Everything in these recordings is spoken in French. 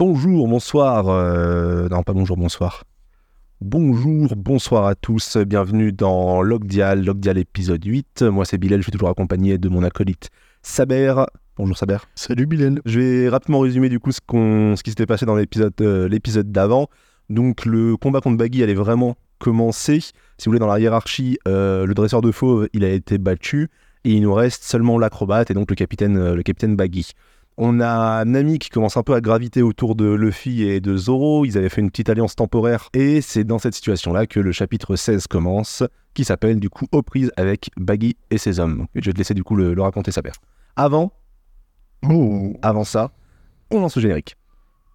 Bonjour, bonsoir. euh, Non, pas bonjour, bonsoir. Bonjour, bonsoir à tous. Bienvenue dans Logdial, Logdial épisode 8. Moi, c'est Bilal. Je suis toujours accompagné de mon acolyte Saber. Bonjour, Saber. Salut Bilal. Je vais rapidement résumer du coup ce, qu'on- ce qui s'était passé dans l'épisode euh, l'épisode d'avant. Donc, le combat contre Baggy allait vraiment commencer. Si vous voulez, dans la hiérarchie, euh, le dresseur de fauve, il a été battu. Et il nous reste seulement l'acrobate et donc le capitaine, le capitaine Baggy. On a Nami qui commence un peu à graviter autour de Luffy et de Zoro. Ils avaient fait une petite alliance temporaire. Et c'est dans cette situation-là que le chapitre 16 commence, qui s'appelle du coup Aux prises avec Baggy et ses hommes. Et je vais te laisser du coup le, le raconter, Saber. Avant, Oh. avant ça, on lance le générique.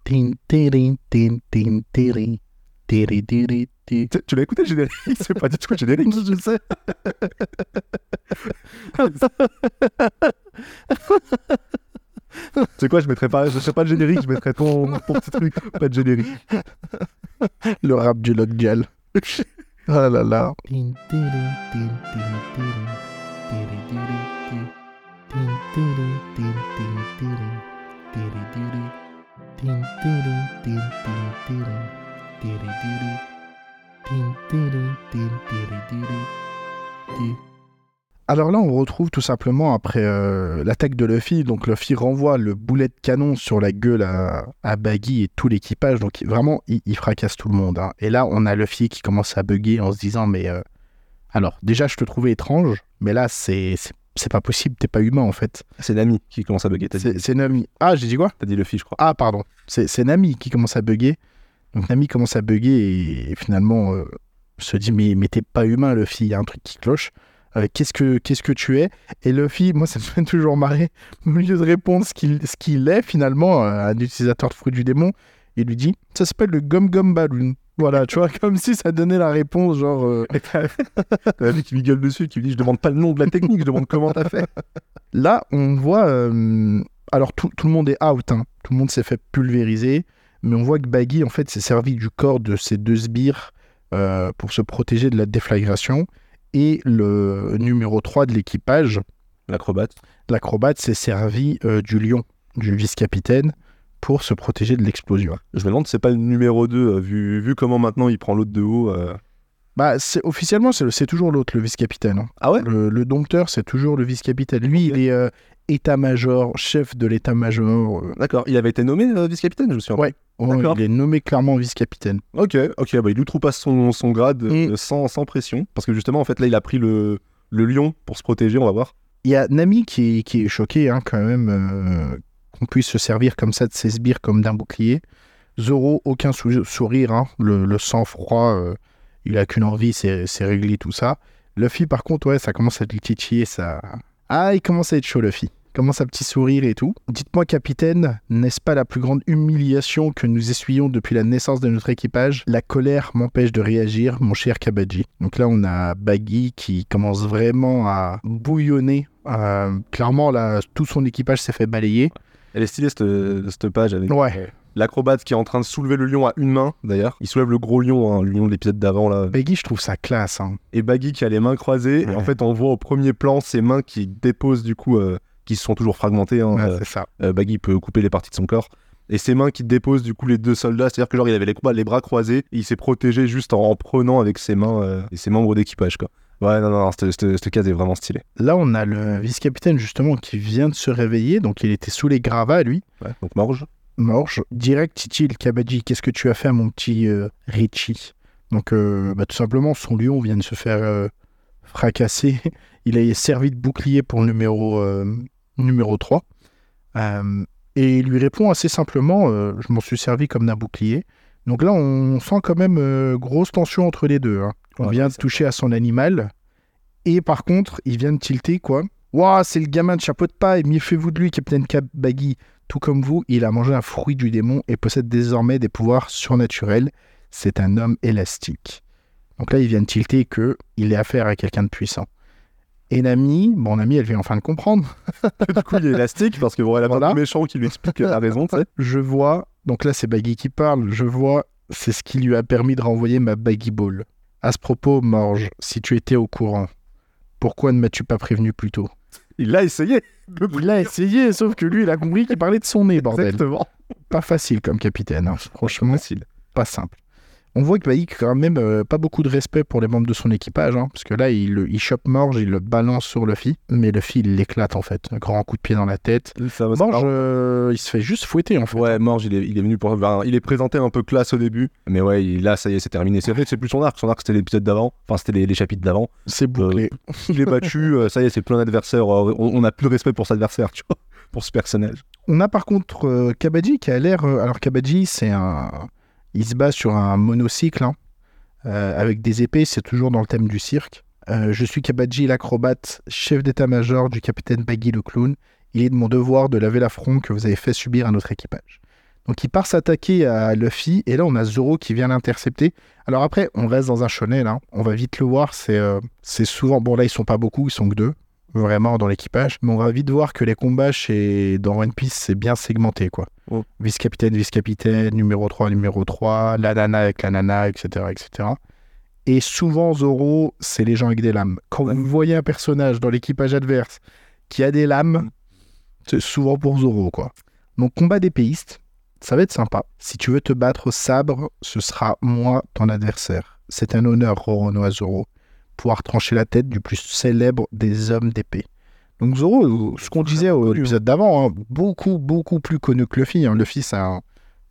Tin, tirin, tin, tin, tiri. Tiri, tiri, ti. Tu, tu l'as écouté le générique? C'est pas du tout le générique. Je sais. C'est quoi Je mettrais pas, je sais pas le générique, je mettrais ton, ton petit truc. Pas de générique. Le rap du Logdial. Ah là là. Alors là, on retrouve tout simplement après euh, l'attaque de Luffy. Donc Luffy renvoie le boulet de canon sur la gueule à, à Baggy et tout l'équipage. Donc vraiment, il, il fracasse tout le monde. hein. Et là, on a Luffy qui commence à bugger en se disant mais euh, alors déjà, je te trouvais étrange, mais là, c'est c'est- c'est pas possible. T'es pas humain en fait. C'est Nami qui commence à bugger. C'est Nami. Ah, j'ai dit quoi? T'as dit Luffy, je crois. Ah, pardon. C'est c'est Nami qui commence à bugger. Donc Nami commence à bugger et, et finalement euh, se dit mais, mais t'es pas humain Luffy, il y a un truc qui cloche. Euh, qu'est-ce que qu'est-ce que tu es? Et Luffy, moi ça me fait toujours marrer. Au lieu de répondre ce qu'il ce qu'il est finalement, euh, un utilisateur de fruit du démon, il lui dit ça s'appelle le Gum Gum Balloon. Voilà, tu vois, comme si ça donnait la réponse, genre. euh, qui lui gueule dessus, qui lui dit Je demande pas le nom de la technique, je demande comment t'as fait. Là, on voit. euh, alors, tout, tout le monde est out. hein. Tout le monde s'est fait pulvériser. Mais on voit que Baggy, en fait, s'est servi du corps de ces deux sbires euh, pour se protéger de la déflagration. Et le numéro 3 de l'équipage, L'acrobate. l'acrobate, s'est servi euh, du lion, du vice-capitaine, pour se protéger de l'explosion. Je me demande c'est pas le numéro 2, euh, vu, vu comment maintenant il prend l'autre de haut. euh. Bah, c'est- officiellement, c'est toujours l'autre, le vice-capitaine. hein. Ah ouais? Le, le dompteur, c'est toujours le vice-capitaine. Lui, il est euh, état-major, chef de l'état-major. D'accord. Il avait été nommé vice-capitaine, je me souviens. Ouais. Oh, il est nommé clairement vice-capitaine. Ok, ok, bah il pas son, son grade euh, Mm. sans, sans pression. Parce que justement, en fait, là, il a pris le, le lion pour se protéger, on va voir. Il y a Nami qui, qui est choqué hein, quand même euh, qu'on puisse se servir comme ça de ses sbires comme d'un bouclier. Zoro, aucun sou- sourire, hein, le, le sang-froid, euh, il a qu'une envie, c'est c'est régler tout ça. Luffy, par contre, ouais, ça commence à lui titiller, ça... Ah, il commence à être chaud, Luffy. Commence à petit sourire et tout. Dites-moi, capitaine, n'est-ce pas la plus grande humiliation que nous essuyons depuis la naissance de notre équipage? La colère m'empêche de réagir, mon cher Kabaji. Donc là, on a Baggy qui commence vraiment à bouillonner. Euh, clairement, là, tout son équipage s'est fait balayer. Elle est stylée, cette, cette page, avec Ouais. l'acrobate qui est en train de soulever le lion à une main, d'ailleurs. Il soulève le gros lion, hein, le lion de l'épisode d'avant, là. Baggy, je trouve ça classe. hein. Et Baggy qui a les mains croisées. Et en fait, on voit au premier plan ses mains qui déposent, du coup, euh, qui se sont toujours fragmentées. hein, Ouais, euh, c'est ça. Euh, Baggy peut couper les parties de son corps. Et ses mains qui déposent du coup les deux soldats, c'est-à-dire que genre il avait les, les bras croisés, et il s'est protégé juste en, en prenant avec ses mains euh, et ses membres d'équipage quoi. Ouais non non, non, cette, case est vraiment stylée. Là, on a le vice-capitaine, justement, qui vient de se réveiller. Donc, il était sous les gravats, lui. Ouais, donc Morge. Morge. Direct, Titi, le qu'est-ce que tu as fait à mon petit euh, Richie? Donc, euh, bah, tout simplement, son lion vient de se faire fracasser. Il a servi de bouclier pour le numéro, euh, numéro 3. Euh, et il lui répond assez simplement euh, Je m'en suis servi comme d'un bouclier. Donc là, on sent quand même grosse tension entre les deux. hein. On Ouais, vient de toucher à son animal. Et par contre, il vient de tilter, quoi. Waouh, c'est le gamin de chapeau de paille, méfiez-vous de lui, Capitaine Kabagi. Tout comme vous, il a mangé un fruit du démon et possède désormais des pouvoirs surnaturels. C'est un homme élastique. Donc là, il vient de tilter que il est affaire à quelqu'un de puissant. Et Nami, bon, Nami, elle vient enfin de comprendre. du coup il est élastique parce que bon, elle a Voilà. pas de méchant qui lui explique la raison, tu sais. Je vois, donc là, c'est Baggy qui parle. Je vois, c'est ce qui lui a permis de renvoyer ma Baggy Ball. À ce propos, Morge, si tu étais au courant, pourquoi ne m'as-tu pas prévenu plus tôt? Il l'a essayé. Il a essayé, sauf que lui, il a compris qu'il parlait de son nez, bordel. Exactement. Pas facile comme capitaine, hein. franchement, Facile. pas simple. On voit que Bailly, quand même, euh, pas beaucoup de respect pour les membres de son équipage, hein, parce que là, il, il chope Morge, il le balance sur Luffy, mais Luffy, il l'éclate en fait. Un grand coup de pied dans la tête. Ça, Morge, euh, il se fait juste fouetter en fait. Ouais, Morge, il est, il est venu pour. ben, il est présenté un peu classe au début, mais ouais, il- là, ça y est, c'est terminé. C'est vrai que c'est plus son arc. Son arc, c'était l'épisode d'avant. Enfin, c'était les, les chapitres d'avant. C'est bouclé. Il est battu. euh, ça y est, c'est plus un adversaire. euh, on, a plus de respect pour cet adversaire, tu vois, pour ce personnage. On a par contre euh, Kabaji qui a l'air. euh, alors, Kabaji, c'est un. Il se base sur un monocycle hein, euh, avec des épées, c'est toujours dans le thème du cirque. Euh, je suis Kabaji, l'acrobate, chef d'état-major du capitaine Baggy le clown. Il est de mon devoir de laver l'affront que vous avez fait subir à notre équipage. Donc, il part s'attaquer à Luffy, et là, on a Zoro qui vient l'intercepter. Alors, après, on reste dans un shonen, hein. on va vite le voir. C'est euh, c'est souvent. Bon, là, ils sont pas beaucoup, ils sont que deux vraiment dans l'équipage. Mais on va vite voir que les combats chez dans One Piece, c'est bien segmenté, quoi. Oh. Vice-capitaine, vice-capitaine, numéro 3, numéro 3, la nana avec la nana, etc., etc. Et souvent, Zoro, c'est les gens avec des lames. Quand Ouais. vous voyez un personnage dans l'équipage adverse qui a des lames, c'est souvent pour Zoro, quoi. Donc, combat d'épéistes, ça va être sympa. Si tu veux te battre au sabre, ce sera moi, ton adversaire. C'est un honneur, Roronoa Zoro, pouvoir trancher la tête du plus célèbre des hommes d'épée. Donc Zoro, ce qu'on disait au épisode d'avant, hein, beaucoup, beaucoup plus connu que Luffy. hein. Luffy, c'est un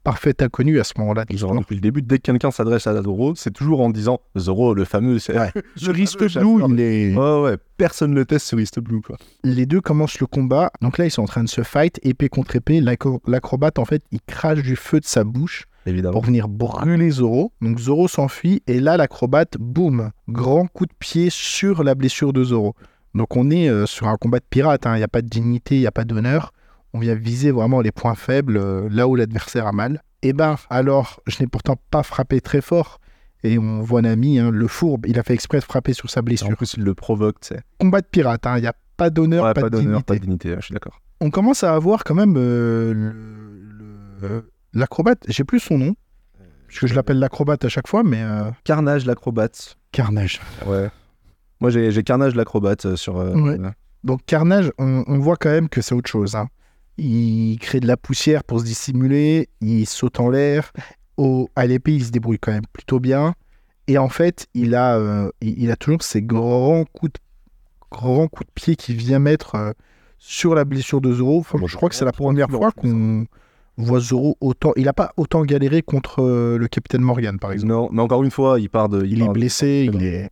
parfait inconnu à ce moment-là Genre, depuis le début, dès que quelqu'un s'adresse à Zoro, c'est toujours en disant Zoro, le fameux. c'est- Ouais. Le Rist fameux Blue, il est... Ouais, ouais, personne ne le teste sur East Blue, quoi. les deux commencent le combat. Donc là, ils sont en train de se fight, épée contre épée. L'acro- L'acrobate, en fait, il crache du feu de sa bouche Évidemment. pour venir brûler Zoro. Donc Zoro s'enfuit et là, l'acrobate, boum, grand coup de pied sur la blessure de Zoro. Donc on est euh, sur un combat de pirate. hein. Il n'y a pas de dignité, il n'y a pas d'honneur. On vient viser vraiment les points faibles, euh, là où l'adversaire a mal. Et ben, alors, je n'ai pourtant pas frappé très fort. Et on voit Nami, hein, le fourbe, il a fait exprès de frapper sur sa En blessure. plus, il le provoque, tu sais. Combat de pirate, hein. il n'y a pas d'honneur, Ouais, pas, pas de dignité pas de dignité, ouais, je suis d'accord. on commence à avoir quand même euh, le- le- l'acrobate, j'ai plus son nom, parce que je l'appelle l'acrobate à chaque fois, mais euh, Carnage, l'acrobate. Carnage. Ouais. Moi, j'ai j'ai Carnage, l'acrobate euh, sur. euh, Ouais. Donc Carnage, on, on voit quand même que c'est autre chose. hein. Il crée de la poussière pour se dissimuler, il saute en l'air, au, à l'épée il se débrouille quand même plutôt bien, et en fait il a, euh, il, il a toujours ces grands coups de, grands coups de pied qu'il vient mettre euh, sur la blessure de Zoro. Enfin, Bon, je crois que c'est la première fois qu'on voit Zoro autant. Il n'a pas autant galéré contre euh, le capitaine Morgan, par exemple. Non, mais encore une fois, il part de. Il est part blessé, il est.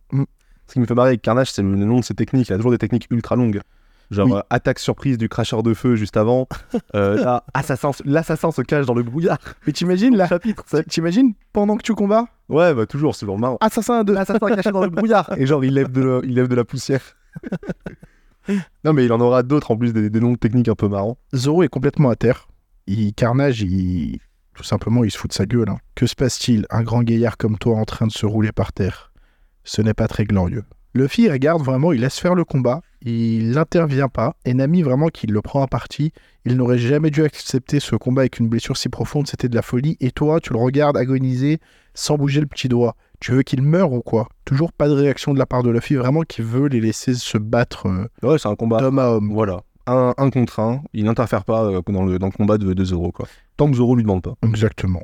Ce qui me fait marrer avec Carnage, c'est le nom de ses techniques. Il a toujours des techniques ultra longues. Genre Oui. euh, attaque surprise du cracheur de feu juste avant. Euh, là, assassin, l'assassin se cache dans le brouillard. Mais t'imagines là Chapitre. T'imagines pendant que tu combats? Ouais, bah toujours, c'est toujours marrant. Assassin de. L'assassin caché dans le brouillard. Et genre, il lève de, la- il lève de la poussière. non, mais il en aura d'autres en plus, des, des noms de techniques un peu marrants. Zoro est complètement à terre. Il, Carnage, il, tout simplement, il se fout de sa gueule. hein. Que se passe-t-il? Un grand gaillard comme toi en train de se rouler par terre. Ce n'est pas très glorieux. Luffy regarde vraiment, il laisse faire le combat, il n'intervient pas. Et Nami, vraiment, qui le prend à partie, il n'aurait jamais dû accepter ce combat avec une blessure si profonde, c'était de la folie. Et toi, tu le regardes agoniser sans bouger le petit doigt. Tu veux qu'il meure ou quoi? Toujours pas de réaction de la part de Luffy, vraiment qui veut les laisser se battre euh, Ouais, c'est un combat. d'homme à homme. Voilà. Un, un contre un. Il n'interfère pas euh, dans, le, dans le combat de, de Zoro, quoi. Tant que Zoro lui demande pas. Exactement.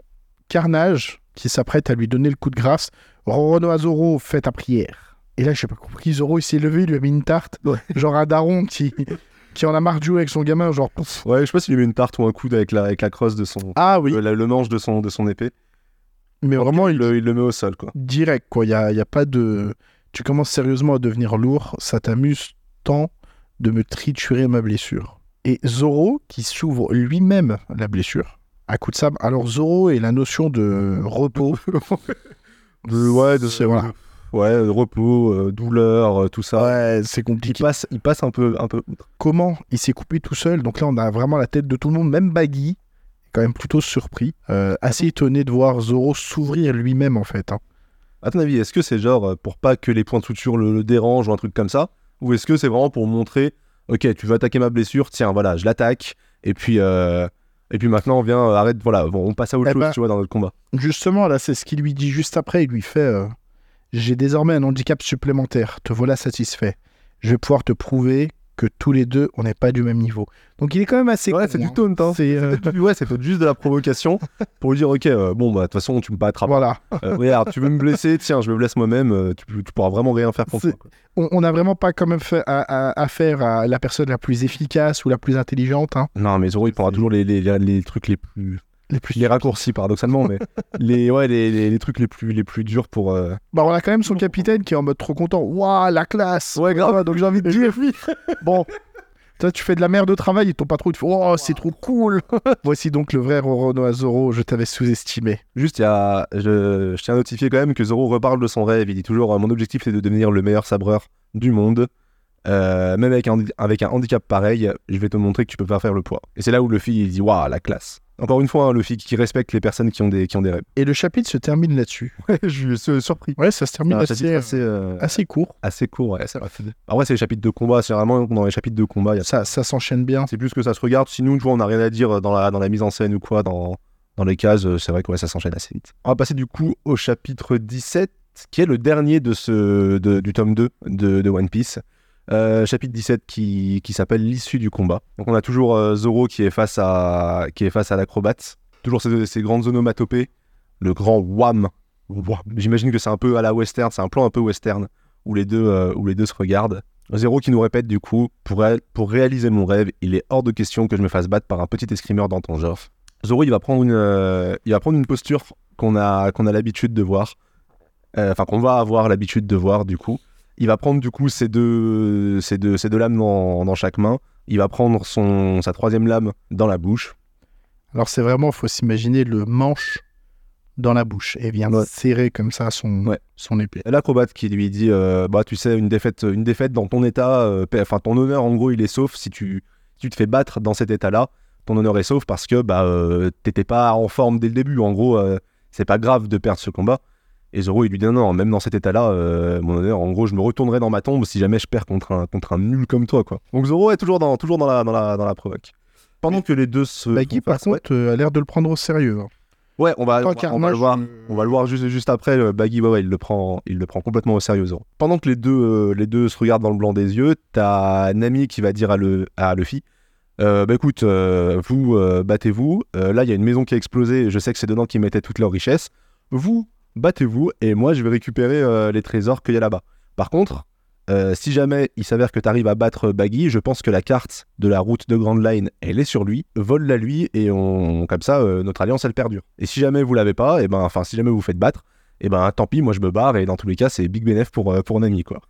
Carnage, qui s'apprête à lui donner le coup de grâce. Roronoa Zoro fait ta prière. Et là, j'ai pas compris. Zoro, il s'est levé, il lui a mis une tarte. Ouais. Genre un daron qui, qui en a marre de jouer avec son gamin. Genre. Ouais, je sais pas s'il lui met une tarte ou un coude avec la, avec la crosse de son. Ah oui. euh, la- le manche de son, de son épée. Mais vraiment, il il, le, il le met au sol, quoi. direct, quoi. Il n'y a, y a pas de. Tu commences sérieusement à devenir lourd. Ça t'amuse tant de me triturer ma blessure. Et Zoro, qui s'ouvre lui-même la blessure, à coup de sabre. Alors, Zoro et la notion de repos. De, ouais, de, voilà. ouais, repos, euh, douleur, euh, tout ça. Ouais, c'est Il compliqué. passe, il passe un peu, un peu comment il s'est coupé tout seul? Donc là, on a vraiment la tête de tout le monde, même Baggy, quand même plutôt surpris, euh, assez étonné de voir Zoro s'ouvrir lui-même en fait. hein. À ton avis, est-ce que c'est genre pour pas que les points de suture le, le dérangent ou un truc comme ça Ou est-ce que c'est vraiment pour montrer, ok, tu veux attaquer ma blessure, tiens, voilà, je l'attaque, et puis, euh, et puis maintenant, viens, euh, arrête, voilà, bon, on passe à autre Eh chose, ben, tu vois, dans notre combat. Justement, là, c'est ce qu'il lui dit juste après. Il lui fait euh, J'ai désormais un handicap supplémentaire. Te voilà satisfait. Je vais pouvoir te prouver que tous les deux, on n'est pas du même niveau. Donc il est quand même assez Ouais, c'est du hein. taunt, hein. C'est, euh, ouais, c'est juste de la provocation pour lui dire ok, euh, bon bah de toute façon tu me battras voilà. Euh, regarde, tu veux me blesser, tiens, je me blesse moi-même, euh, tu, tu pourras vraiment rien faire contre moi. On n'a vraiment pas quand même fait à- à- affaire à la personne la plus efficace ou la plus intelligente. hein. Non, mais Zoro il prendra toujours les, les- les trucs les plus. Les plus Les raccourcis, paradoxalement, mais les, ouais, les, les, les trucs les plus, les plus durs pour. euh, Bah, on a quand même son capitaine qui est en mode trop content. Waouh, la classe Ouais, grave. Donc j'ai envie de dire, bon, toi tu fais de la merde de travail et ton patron te fait Oh, c'est trop cool Voici donc le vrai Roronoa Zoro, je t'avais sous-estimé. Juste, y a, je, je tiens à notifier quand même que Zoro reparle de son rêve. Il dit toujours euh, Mon objectif, c'est de devenir le meilleur sabreur du monde. Euh, même avec un, avec un handicap pareil, je vais te montrer que tu peux pas faire le poids. Et c'est là où Luffy il dit Waouh, la classe. Encore une fois, hein, Luffy qui respecte les personnes qui ont des, qui ont des rêves. Et le chapitre se termine là-dessus. je suis surpris. Ouais, ça se termine assez, assez, euh, assez court. assez court, ouais. Après, c'est les chapitres de combat. C'est vraiment dans les chapitres de combat, il y a Ça, ça s'enchaîne bien. C'est plus que ça se regarde. Sinon, tu vois, on n'a rien à dire dans la, dans la mise en scène ou quoi, dans, dans les cases. euh, C'est vrai que ouais, ça s'enchaîne assez vite. On va passer du coup au chapitre 17, qui est le dernier de ce, de- du tome 2 de, de One Piece. Euh, chapitre 17 qui, qui s'appelle l'issue du combat. Donc on a toujours euh, Zoro qui est face à, qui est face à l'acrobate. Toujours ces, grandes onomatopées. Le grand wham. J'imagine que c'est un peu à la western, c'est un plan un peu western où les deux, euh, où les deux se regardent. Zéro qui nous répète du coup, pour, pour réaliser mon rêve, il est hors de question que je me fasse battre par un petit escrimeur dans ton genre. Zoro, il va prendre une, il va prendre une posture qu'on a, qu'on a l'habitude de voir, enfin qu'on va avoir l'habitude de voir du coup. Il va prendre du coup ses deux, ses deux, ses deux lames dans, dans chaque main. Il va prendre son, sa troisième lame dans la bouche. Alors c'est vraiment, faut s'imaginer le manche dans la bouche et vient Ouais. serrer comme ça son, Ouais. son épée. L'acrobate qui lui dit euh, bah tu sais une défaite une défaite dans ton état euh, enfin ton honneur en gros il est sauf si tu si tu te fais battre dans cet état là ton honneur est sauf parce que bah euh, t'étais pas en forme dès le début en gros euh, c'est pas grave de perdre ce combat et Zoro il lui dit non non même dans cet état là mon honneur en gros je me retournerai dans ma tombe si jamais je perds contre un contre un nul comme toi quoi donc Zoro est toujours dans toujours dans la dans la dans la provoque pendant que les deux se Baggy, par face- ouais. contre, euh, a l'air de le prendre au sérieux. hein. Ouais, on va, on va- qu'un on va le voir. euh, On va le voir juste, juste après. Baggy, ouais, ouais, il le prend, il le prend complètement au sérieux. Zoro. Pendant que les deux, euh, les deux se regardent dans le blanc des yeux, t'as Nami qui va dire à, le, à Luffy euh, Bah écoute, euh, vous euh, battez-vous. Euh, là, il y a une maison qui a explosé. Je sais que c'est dedans qu'ils mettaient toutes leurs richesses. Vous battez-vous et moi, je vais récupérer euh, les trésors qu'il y a là-bas. Par contre, euh, si jamais il s'avère que tu arrives à battre Baggy, je pense que la carte de la route de Grand Line, elle est sur lui. Vole-la lui et on, comme ça, euh, notre alliance, elle perdure. Et si jamais vous l'avez pas, et ben, enfin, si jamais vous faites battre, et ben, tant pis, moi je me barre et dans tous les cas, c'est big bénéf pour, euh, pour Nami, quoi.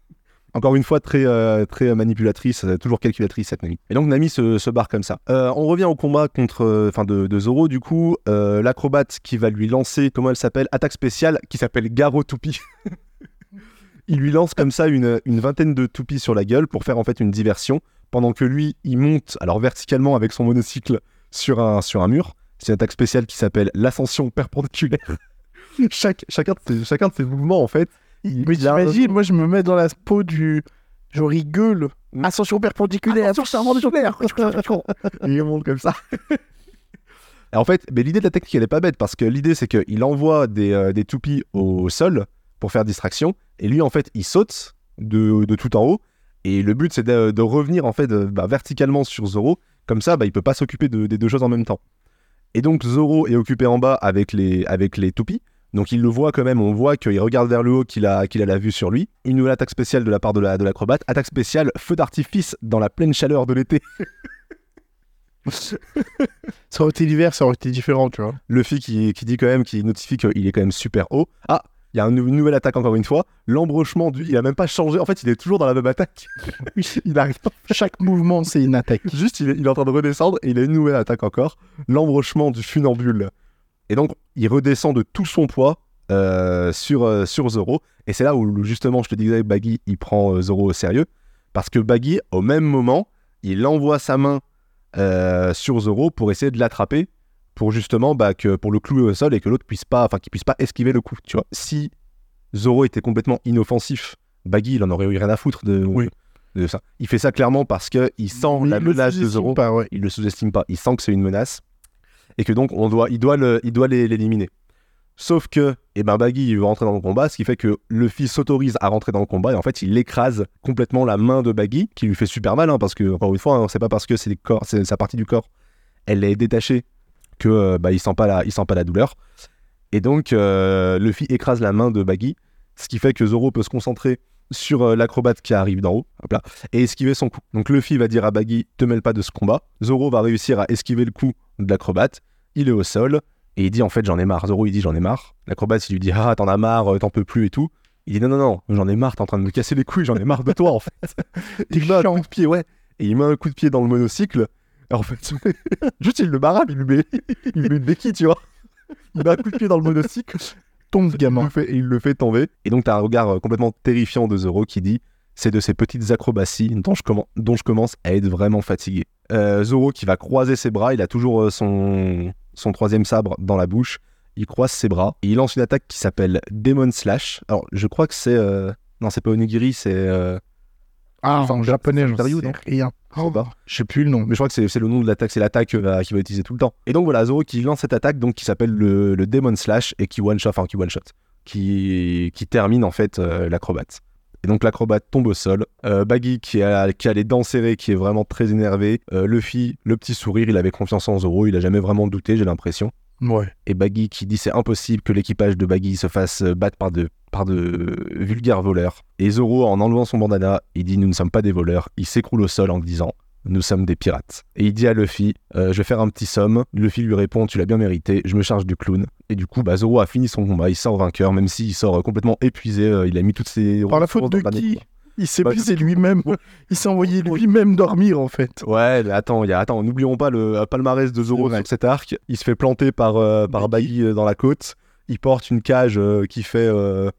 Encore une fois, très, euh, très manipulatrice, euh, toujours calculatrice cette Nami. Et donc Nami se, barre comme ça. Euh, on revient au combat contre, enfin de, Zoro du coup, l'acrobate qui va lui lancer, comment elle s'appelle, attaque spéciale qui s'appelle Garo Toupie. il lui lance comme ça une, une vingtaine de toupies sur la gueule pour faire en fait une diversion, pendant que lui, il monte alors verticalement avec son monocycle sur un, sur un mur. C'est une attaque spéciale qui s'appelle l'ascension perpendiculaire. Chaque, chacun, de chacun de ses mouvements en fait. Mais t'imagines, moi je me mets dans la peau du. Je rigole. Mm. Ascension perpendiculaire. Ascension perpendiculaire. il monte comme ça. En fait, mais l'idée de la technique, elle est pas bête parce que l'idée, c'est qu'il envoie des, euh, des toupies au sol pour faire distraction. Et lui, en fait, il saute de, de tout en haut. Et le but, c'est de, de revenir en fait bah, verticalement sur Zoro. Comme ça, bah, il peut pas s'occuper de- des deux choses en même temps. Et donc, Zoro est occupé en bas avec les, avec les toupies. Donc, il le voit quand même. On voit qu'il regarde vers le haut, qu'il a, qu'il a la vue sur lui. Une nouvelle attaque spéciale de la part de la- de l'acrobate. attaque spéciale, feu d'artifice dans la pleine chaleur de l'été. Ça aurait été l'hiver, ça aurait été différent, tu vois. Luffy qui, qui dit quand même, qui notifie qu'il est quand même super haut. Ah, il y a un- une nouvelle attaque encore une fois. L'embrochement du, il a même pas changé. En fait, il est toujours dans la même attaque. il arrive Chaque mouvement, c'est une attaque. juste, il est, il est en train de redescendre et il a une nouvelle attaque encore. L'embrochement du funambule. Et donc, il redescend de tout son poids euh, sur, euh, sur Zoro. Et c'est là où justement, je te disais, Baggy, il prend euh, Zoro au sérieux. Parce que Baggy, au même moment, il envoie sa main sur Zoro pour essayer de l'attraper pour justement bah, que pour le clouer au sol et que l'autre puisse pas enfin qu'il puisse pas esquiver le coup tu vois si Zoro était complètement inoffensif Baggy il en aurait eu rien à foutre de, Oui. de ça il fait ça clairement parce que il sent la il le menace de Zoro pas, ouais. il le sous-estime pas il sent que c'est une menace et que donc on doit il doit l'éliminer sauf que Et ben Baggy il veut rentrer dans le combat, ce qui fait que Luffy s'autorise à rentrer dans le combat et en fait il écrase complètement la main de Baggy, qui lui fait super mal, hein, parce que encore une fois, hein, c'est pas parce que c'est sa partie du corps, elle est détachée que euh, bah, il sent pas la, il sent pas la douleur. Et donc euh, Luffy écrase la main de Baggy, ce qui fait que Zoro peut se concentrer sur euh, l'acrobate qui arrive d'en haut, hop là, et esquiver son coup. Donc Luffy va dire à Baggy, te mêle pas de ce combat. Zoro va réussir à esquiver le coup de l'acrobate. Il est au sol et il dit en fait j'en ai marre. Zoro il dit j'en ai marre. L'acrobate il lui dit ah t'en as marre, euh, t'en peux plus et tout. Il dit non non non, j'en ai marre, t'es en train de me casser les couilles, j'en ai marre de toi en fait. il met un coup de pied ouais, et il met un coup de pied dans le monocycle. Et en fait juste il le barabe, il lui met, il lui met une béquille tu vois. Il met un coup de pied dans le monocycle Tombe gamin. le fait, et il le fait tomber. Et donc, tu as un regard euh, complètement terrifiant de Zoro qui dit C'est de ces petites acrobaties dont je, dont je commence à être vraiment fatigué. Euh, Zoro qui va croiser ses bras, il a toujours euh, son, son troisième sabre dans la bouche. Il croise ses bras et il lance une attaque qui s'appelle Demon Slash. Alors, je crois que c'est. euh, Non, c'est pas Onigiri, c'est. euh, Ah, Enfin, en japonais, Ryu, sais rien. Je sais plus le nom. Mais je crois que c'est le nom de l'attaque, c'est l'attaque va, qu'il va utiliser tout le temps. Et donc voilà, Zoro qui lance cette attaque donc qui s'appelle le, le Demon Slash et qui one shot, enfin qui one shot, qui, qui termine en fait euh, l'acrobate. Et donc l'acrobate tombe au sol. Euh, Baggy qui a, qui a les dents serrées, qui est vraiment très énervé. Euh, Luffy, le petit sourire, il avait confiance en Zoro, il a jamais vraiment douté, j'ai l'impression. Ouais. Et Baggy qui dit c'est impossible que l'équipage de Baggy se fasse euh, battre par de, par de vulgaires voleurs. Et Zoro, en enlevant son bandana, il dit nous ne sommes pas des voleurs. Il s'écroule au sol en disant nous sommes des pirates. Et il dit à Luffy euh, je vais faire un petit somme. Luffy lui répond tu l'as bien mérité, je me charge du clown. Et du coup, bah, Zoro a fini son combat, il sort vainqueur, même s'il sort euh, complètement épuisé. euh, il a mis toutes ses. Par la faute de qui? Il s'est Bah, lui-même. Il s'est envoyé lui-même dormir, en fait. Ouais, mais attends, y a, attends, n'oublions pas le palmarès de Zoro sur cet arc. Il se fait planter par, euh, par Baggy euh, dans la côte. Il porte une cage euh, qui fait. euh,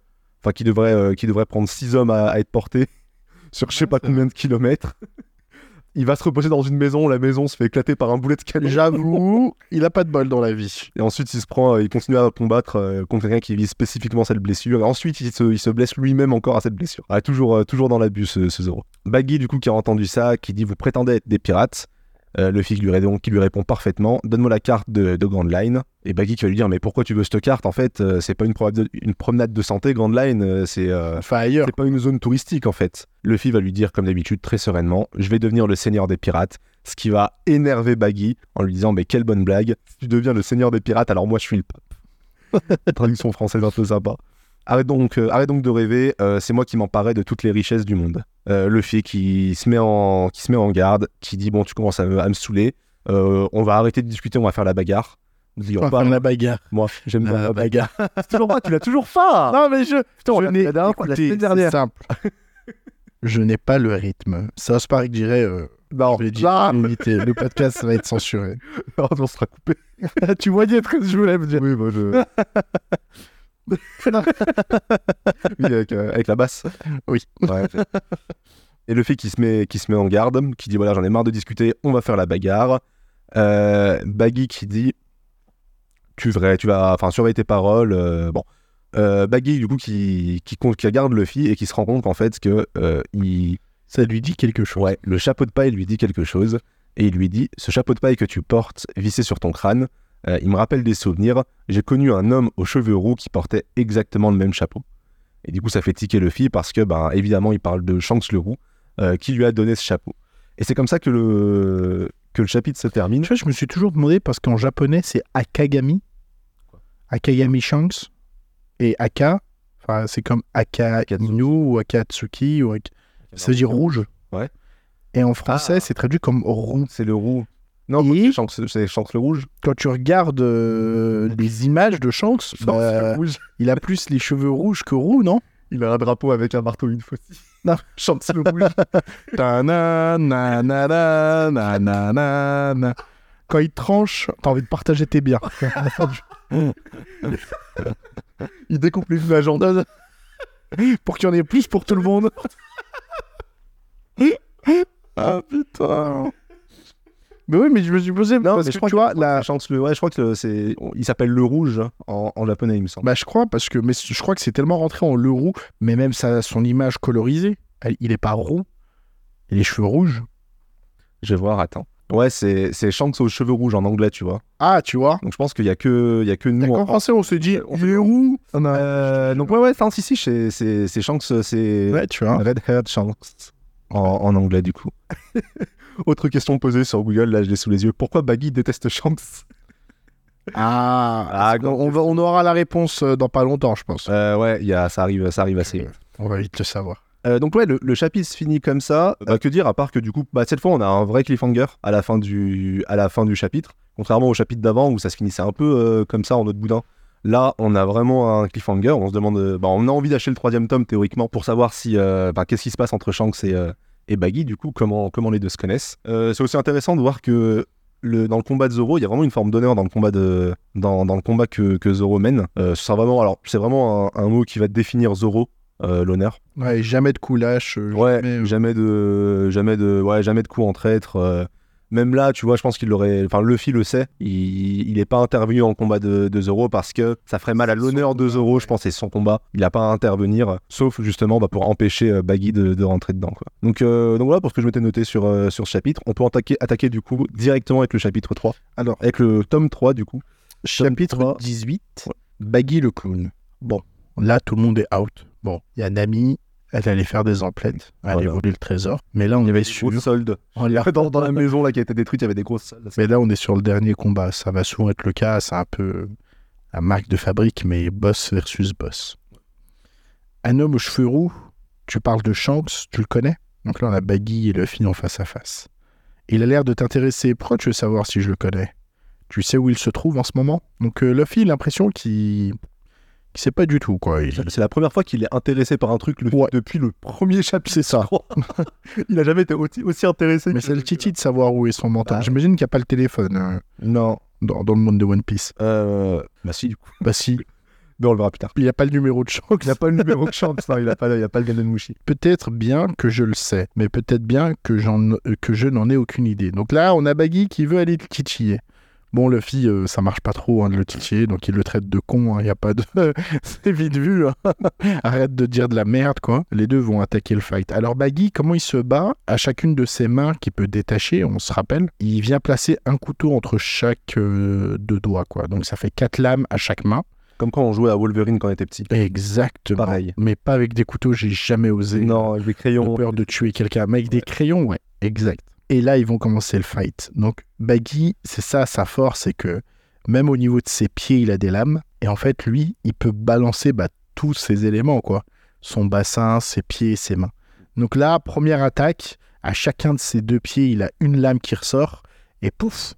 Enfin, qui, devrait, qui devrait prendre 6 hommes à, à être portés sur je sais pas combien de kilomètres. Il va se reposer dans une maison, la maison se fait éclater par un boulet de canon. J'avoue, il a pas de bol dans la vie. Et ensuite, il se prend, euh, il continue à combattre euh, contre quelqu'un qui vise spécifiquement cette blessure. Et ensuite, il se, il se blesse lui-même encore à cette blessure. Ah, toujours, euh, toujours dans l'abus, ce, ce Zoro. Baggy, du coup, qui a entendu ça, qui dit Vous prétendez être des pirates. Euh, le fils qui lui, répond, qui lui répond parfaitement Donne-moi la carte de, de Grand Line. Et Baggy qui va lui dire Mais pourquoi tu veux cette carte? En fait, euh, c'est pas une, promenade de- une promenade de santé, Grand Line, euh, c'est. Enfin, pas une zone touristique en fait. Luffy va lui dire comme d'habitude très sereinement Je vais devenir le seigneur des pirates. Ce qui va énerver Baggy en lui disant Mais quelle bonne blague. Si tu deviens le seigneur des pirates, alors moi je suis le pape. Traduction française un peu sympa. Arrête donc, euh, arrête donc de rêver, euh, c'est moi qui m'emparais de toutes les richesses du monde. Euh, Luffy qui se, met en, qui se met en garde, qui dit Bon, tu commences à me, à me saouler, Euh, on va arrêter de discuter, on va faire la bagarre. On va pas, faire la bagarre. moi j'aime bien La bagarre. C'est toujours pas, tu l'as toujours pas Non, mais je. Putain, je l'a n'ai- la la semaine dernière. C'est simple. je n'ai pas le rythme. Ça se paraît que je dirais. euh, Non, je dire, le podcast va être censuré. on sera coupé. tu voyais ce que je voulais me dire. Oui, moi je. Oui, avec, euh, avec la basse. Oui. Ouais. Et le fait qui se met, qui se met en garde, qui dit voilà, j'en ai marre de discuter, on va faire la bagarre. Euh, Baggy qui dit tu, vrai, tu vas enfin, surveiller tes paroles. euh, bon. Baggy, du coup, qui, qui, qui regarde Luffy et qui se rend compte qu'en fait, que il, Ça lui dit quelque chose. Ouais, le chapeau de paille lui dit quelque chose et il lui dit Ce chapeau de paille que tu portes vissé sur ton crâne, euh, il me rappelle des souvenirs. J'ai connu un homme aux cheveux roux qui portait exactement le même chapeau. Et du coup, ça fait tiquer Luffy parce que, ben, évidemment, il parle de Shanks le roux euh, qui lui a donné ce chapeau. Et c'est comme ça que le, que le chapitre se termine. Tu vois, je me suis toujours demandé parce qu'en japonais, c'est Akagami. Akagami Shanks. Et Aka, c'est comme Aka. Inu ou Akatsuki. Ou Ak- Ça veut dire rouge. Ouais. Et en français, Ah. c'est traduit comme roux. C'est le roux. Non, Et- c'est Shanks, c'est Shanks le rouge. Quand tu regardes euh, les images de Shanks, bah, il a plus les cheveux rouges que roux, non? Il a un drapeau avec un marteau une faucille. Non. Shanks le rouge. Na, na, na. Quand il tranche, t'as envie de partager tes biens. il découpe les deux. pour qu'il y en ait plus pour tout le monde. ah putain. Mais oui, mais je me suis posé. Non, parce mais que je crois tu vois, que la... Shanks le, ouais, je crois que c'est, il s'appelle le rouge hein, en, en japonais, il me semble. bah, je crois, parce que mais je crois que c'est tellement rentré en le roux, mais même sa, son image colorisée, elle- il est pas roux. Il a les cheveux rouges. Je vais voir, attends. Ouais, c'est c'est Shanks aux cheveux rouges en anglais, tu vois. Ah, tu vois. Donc je pense qu'il y a que, il y a que nous. En français, on se dit, on est On a- Euh, donc ouais, ouais, non, si, si, c'est c'est- c'est Shanks, c'est Ouais, tu vois. Red Haired Shanks en, en anglais du coup. Autre question posée sur Google, là je l'ai sous les yeux. Pourquoi Baggy déteste Shanks Ah, Ah, on, on va- on aura la réponse euh, dans pas longtemps, je pense. euh, Ouais, y a, ça arrive, ça arrive assez. On va vite le savoir. Euh, donc ouais, le, le chapitre se finit comme ça. Bah, que dire à part que du coup, bah, cette fois on a un vrai cliffhanger à la fin du, à la fin du chapitre, contrairement au chapitre d'avant où ça se finissait un peu euh, comme ça en autre boudin. Là, on a vraiment un cliffhanger. On se demande, bah, on a envie d'acheter le troisième tome théoriquement pour savoir si, euh, bah, qu'est-ce qui se passe entre Shanks et, et Baggy. Du coup, comment, comment les deux se connaissent? Euh, c'est aussi intéressant de voir que le, dans le combat de Zoro, il y a vraiment une forme d'honneur dans le combat de, dans, dans le combat que, que Zoro mène. Euh, ce sera vraiment, alors c'est vraiment un, un mot qui va définir Zoro, euh, l'honneur. Ouais, jamais de coup lâche. euh, Ouais, jamais, jamais de, jamais de, ouais, jamais de coup en traître. Même là, tu vois, je pense qu'il l'aurait, enfin, Luffy le sait. Il, il est pas intervenu en combat de, de Zoro parce que ça ferait mal à C'est l'honneur de Zoro, ouais. je pense, et son combat. Il a pas à intervenir, sauf justement bah, pour empêcher euh, Baggy de, de rentrer dedans, quoi. Donc, euh, donc voilà pour ce que je m'étais noté sur, euh, sur ce chapitre. On peut attaquer, attaquer du coup directement avec le chapitre 3. Alors, Avec le tome 3 du coup. chapitre Tome 3. 18, Baggy le clown. Bon, là, tout le monde est out. Bon, il y a Nami, elle allait faire des emplettes, elle allait voler le trésor. Mais là, on est Des sur... grosses soldes. Dans, dans la maison là qui a été détruite, il y avait des grosses soldes. Mais là, on est sur le dernier combat. Ça va souvent être le cas. C'est un peu la marque de fabrique, mais boss versus boss. Un homme aux cheveux roux, tu parles de Shanks, tu le connais? Donc là, on a Baggy et Luffy en face à face. Il a l'air de t'intéresser. Pourquoi tu veux savoir si je le connais? Tu sais où il se trouve en ce moment? Donc euh, Luffy, l'impression qu'il qu'il sait pas du tout, quoi. Il- C'est la première fois qu'il est intéressé par un truc le- Ouais. depuis le premier chapitre. C'est ça. il a jamais été aussi, intéressé. Mais c'est le titi de savoir où est son mentor. Bah, J'imagine qu'il n'y a pas le téléphone euh, Non. dans, dans le monde de One Piece. Euh, bah si, du coup. Bah si, Mais on le verra plus tard. il n'y a pas le numéro de Shanks. Il n'a pas le numéro de chance, non, il n'a pas, il a pas le peut-être bien que je le sais, mais peut-être bien que, euh, que je n'en ai aucune idée. Donc là, on a Baggy qui veut aller le titiller. Bon, Luffy, euh, ça marche pas trop hein, de le titiller, donc il le traite de con, il n'y a pas de... C'est vite vu, hein. arrête de dire de la merde, quoi. Les deux vont attaquer le fight. Alors Baggy, comment il se bat? À chacune de ses mains qu'il peut détacher, on se rappelle, il vient placer un couteau entre chaque euh, deux doigts, quoi. Donc ça fait quatre lames à chaque main. Comme quand on jouait à Wolverine quand on était petit. Exactement. Pareil. Mais pas avec des couteaux, j'ai jamais osé. Non, avec des crayons. ont peur de tuer quelqu'un. Mais avec des crayons, ouais, exact. Et là, ils vont commencer le fight. Donc, Baggy, c'est ça sa force, c'est que même au niveau de ses pieds, il a des lames. Et en fait, lui, il peut balancer bah, tous ses éléments, quoi. Son bassin, ses pieds, ses mains. Donc là, première attaque, à chacun de ses deux pieds, il a une lame qui ressort. Et pouf,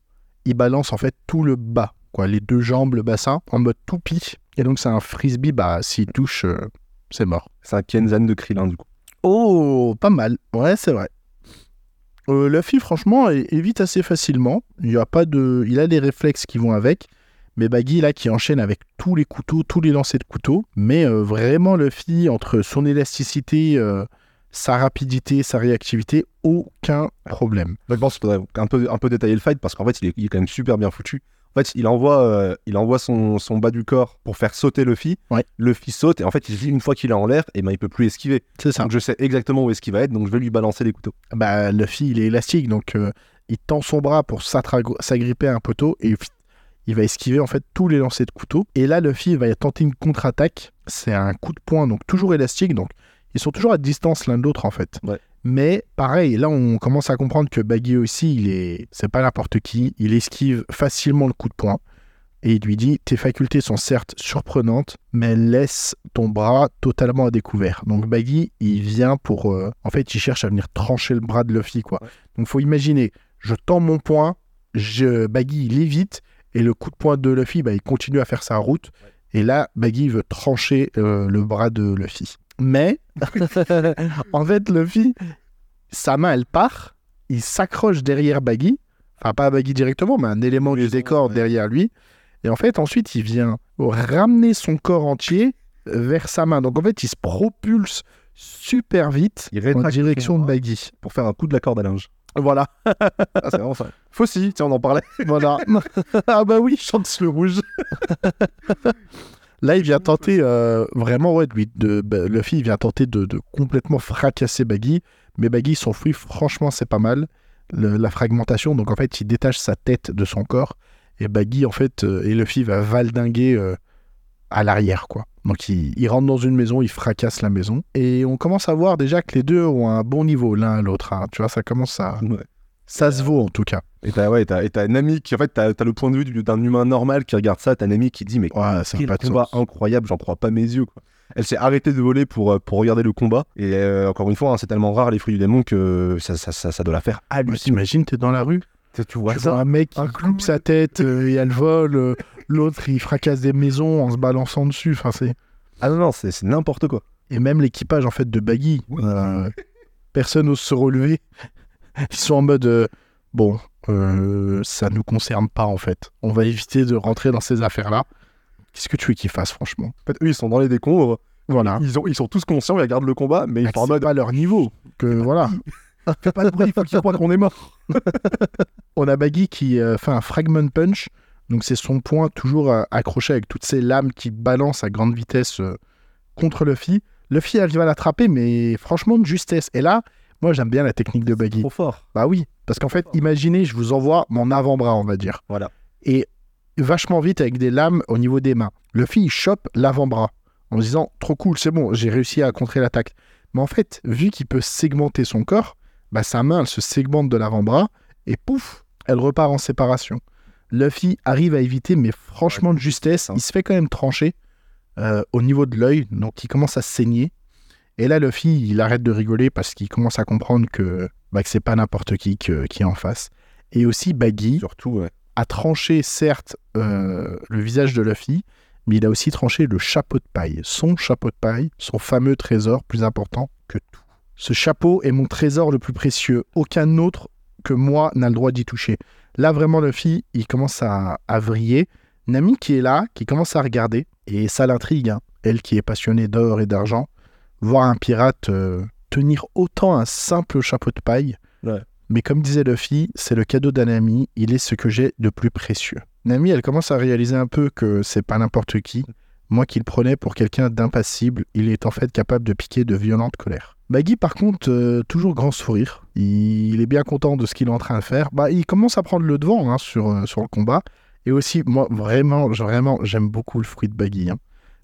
il balance en fait tout le bas, quoi. Les deux jambes, le bassin, en mode toupie. Et donc, c'est un frisbee, bah, s'il touche, euh, c'est mort. C'est un Kenzan de Krillin, du coup. Oh, pas mal. Ouais, c'est vrai. Euh, Luffy, franchement, é- évite assez facilement. Il a pas de, il a des réflexes qui vont avec. Mais Baggy là, qui enchaîne avec tous les couteaux, tous les lancers de couteaux. Mais euh, vraiment, Luffy, entre son élasticité, euh, sa rapidité, sa réactivité, aucun problème. Donc, je pense qu'il faudrait un peu, un peu détailler le fight parce qu'en fait, il est quand même super bien foutu. En fait, il envoie, euh, il envoie son, son bas du corps pour faire sauter Luffy. Ouais. Luffy saute et en fait, il dit une fois qu'il est en l'air, et ben, il peut plus esquiver. C'est ça. Donc, je sais exactement où est-ce qu'il va être, donc je vais lui balancer des couteaux. Bah, Luffy, il est élastique, donc euh, il tend son bras pour s'agripper à un poteau et il va esquiver en fait tous les lancers de couteau. Et là, Luffy va tenter une contre-attaque. C'est un coup de poing, donc toujours élastique, donc ils sont toujours à distance l'un de l'autre en fait. Ouais. Mais pareil, là on commence à comprendre que Baggy aussi, il est, c'est pas n'importe qui, il esquive facilement le coup de poing. Et il lui dit Tes facultés sont certes surprenantes, mais laisse ton bras totalement à découvert. Donc Baggy, il vient pour. euh, en fait, il cherche à venir trancher le bras de Luffy, quoi. Ouais. Donc faut imaginer je tends mon poing, je, Baggy, il évite, et le coup de poing de Luffy, bah, il continue à faire sa route. Et là, Baggy veut trancher euh, le bras de Luffy. Mais, en fait, Luffy, sa main, elle part, il s'accroche derrière Baggy, enfin pas Baggy directement, mais un élément du décor ouais. derrière lui. Et en fait, ensuite, il vient ramener son corps entier vers sa main. Donc en fait, il se propulse super vite Il en direction de Baggy. pour faire un coup de la corde à linge. Voilà, Ah, c'est vraiment ça. Faucille, tiens, on en parlait. voilà. ah bah oui, Chance le rouge. Là, il vient tenter euh, vraiment, ouais, lui, de, bah, il vient tenter de, complètement fracasser Baggy. Mais Baggy s'enfuit, franchement, c'est pas mal. la fragmentation. Donc en fait, il détache sa tête de son corps. Et Baggy, en fait, euh, et Luffy va valdinguer euh, à l'arrière, quoi. Donc il, rentre dans une maison, il fracasse la maison. Et on commence à voir déjà que les deux ont un bon niveau l'un à l'autre. hein. Tu vois, ça commence à. Ça se vaut en tout cas. Et t'as ouais, t'as- un ami qui, en fait, t'as t'as le point de vue du- d'un humain normal qui regarde ça. T'as un ami qui dit, mais Ouais, quel pas de combat sens. incroyable, j'en crois pas mes yeux. Quoi. Elle s'est arrêtée de voler pour, euh, pour regarder le combat. Et euh, encore une fois, hein, c'est tellement rare les fruits du démon que ça, ça, ça, ça doit la faire Ouais, halluciner. T'imagines, t'es dans la rue, Tu- tu vois tu ça vois un mec qui un coupe sa tête euh, et elle vole, euh, l'autre il fracasse des maisons en se balançant dessus. Enfin, c'est... Ah non, non, c'est c'est n'importe quoi. Et même l'équipage en fait de Baggy, euh, personne n'ose se relever. Ils sont en mode euh, bon, euh, ça nous concerne pas en fait. On va éviter de rentrer dans ces affaires-là. Qu'est-ce que tu veux qu'ils fassent franchement? En fait, eux, ils sont dans les décombres. Voilà. Ils, ont, ils sont tous conscients, ils regardent le combat, mais ils sont en c'est mode pas leur niveau. Que voilà. Fais pas de bruit, il faut qu'ils croient qu'on est mort. On a Baggy qui euh, fait un fragment punch. Donc c'est son poing toujours euh, accroché avec toutes ces lames qui balancent à grande vitesse contre Luffy. Luffy arrive à l'attraper, mais franchement de justesse. Et là, moi j'aime bien la technique de Baggy. Trop fort. Bah oui, parce qu'en fait, imaginez, je vous envoie mon avant-bras, on va dire. Voilà. Et vachement vite avec des lames au niveau des mains. Luffy, il chope l'avant-bras en se disant trop cool, c'est bon, j'ai réussi à contrer l'attaque. Mais en fait, vu qu'il peut segmenter son corps, bah sa main, elle se segmente de l'avant-bras et pouf, elle repart en séparation. Luffy arrive à éviter, mais franchement de justesse, il se fait quand même trancher euh, au niveau de l'œil, donc il commence à saigner. Et là, Luffy, il arrête de rigoler parce qu'il commence à comprendre que, bah, que c'est pas n'importe qui que- qui est en face. Et aussi, Baggy Surtout, ouais. a tranché, certes, euh, le visage de Luffy, mais il a aussi tranché le chapeau de paille. Son chapeau de paille, son fameux trésor plus important que tout. Ce chapeau est mon trésor le plus précieux. Aucun autre que moi n'a le droit d'y toucher. Là, vraiment, Luffy, il commence à, à vriller. Nami qui est là, qui commence à regarder, et ça l'intrigue, hein. elle qui est passionnée d'or et d'argent, voir un pirate euh, tenir autant un simple chapeau de paille. Ouais. Mais comme disait Luffy, c'est le cadeau d'un ami, il est ce que j'ai de plus précieux. Nami, elle commence à réaliser un peu que c'est pas n'importe qui. Moi qui le prenais pour quelqu'un d'impassible, il est en fait capable de piquer de violentes colères. Baggy, par contre, euh, toujours grand sourire. Il, il est bien content de ce qu'il est en train de faire. Bah, il commence à prendre le devant hein, sur, euh, sur le combat. Et aussi, moi, vraiment, vraiment, j'aime beaucoup le fruit de Baggy. hein.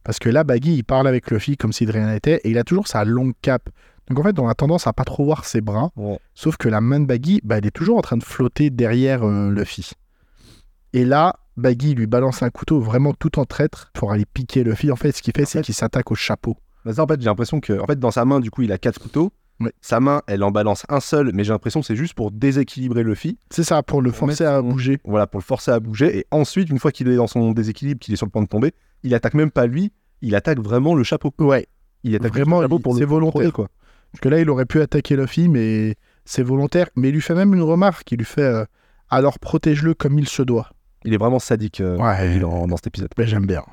Parce que là, Baggy, il parle avec Luffy comme si de rien n'était, et il a toujours sa longue cape. Donc en fait, on a tendance à pas trop voir ses bras. Ouais. Sauf que la main de Baggy, bah, elle est toujours en train de flotter derrière euh, Luffy. Et là, Baggy lui balance un couteau vraiment tout en traître pour aller piquer Luffy. En fait, ce qu'il fait, c'est fait- qu'il s'attaque au chapeau. Bah, ça, en fait, j'ai l'impression que, en fait, dans sa main, du coup, il a quatre couteaux. Ouais. Sa main, elle en balance un seul, mais j'ai l'impression que c'est juste pour déséquilibrer Luffy. C'est ça, pour le forcer à bouger. Voilà, pour le forcer à bouger. Et ensuite, une fois qu'il est dans son déséquilibre, qu'il est sur le point de tomber, il attaque même pas lui, il attaque vraiment le chapeau. Ouais, Il attaque Vraiment, le chapeau pour c'est volontaire. quoi. parce que là, il aurait pu attaquer Luffy, mais c'est volontaire. Mais il lui fait même une remarque. Il lui fait euh, alors protège-le comme il se doit. Il est vraiment sadique euh, Ouais, dans, dans cet épisode. mais j'aime bien.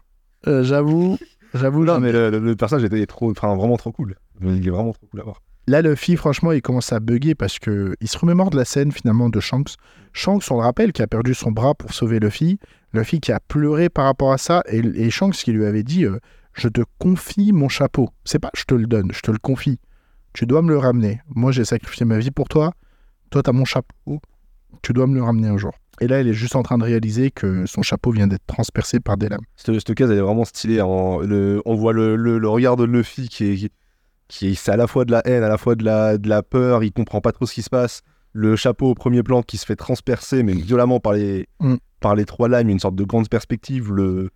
Euh, j'avoue, j'avoue. Non, mais le, le- le personnage était trop, enfin, vraiment trop cool. Il est vraiment trop cool à voir. Là, Luffy, franchement, il commence à bugger parce que il se remémore de la scène finalement de Shanks. Shanks, on le rappelle, qui a perdu son bras pour sauver Luffy. Luffy qui a pleuré par rapport à ça et, et Shanks qui lui avait dit euh, Je te confie mon chapeau. C'est pas je te le donne, je te le confie. Tu dois me le ramener. Moi, j'ai sacrifié ma vie pour toi. Toi, t'as mon chapeau. Tu dois me le ramener un jour. Et là, il est juste en train de réaliser que son chapeau vient d'être transpercé par des lames. Cette, cette case, elle est vraiment stylée. hein. Le- on voit le, le- le regard de Luffy qui est, qui est, c'est à la fois de la haine, à la fois de la, de la peur. Il comprend pas trop ce qui se passe. Le chapeau au premier plan qui se fait transpercer, mais violemment par les, Mm. Par les trois lames. Une sorte de grande perspective. Le,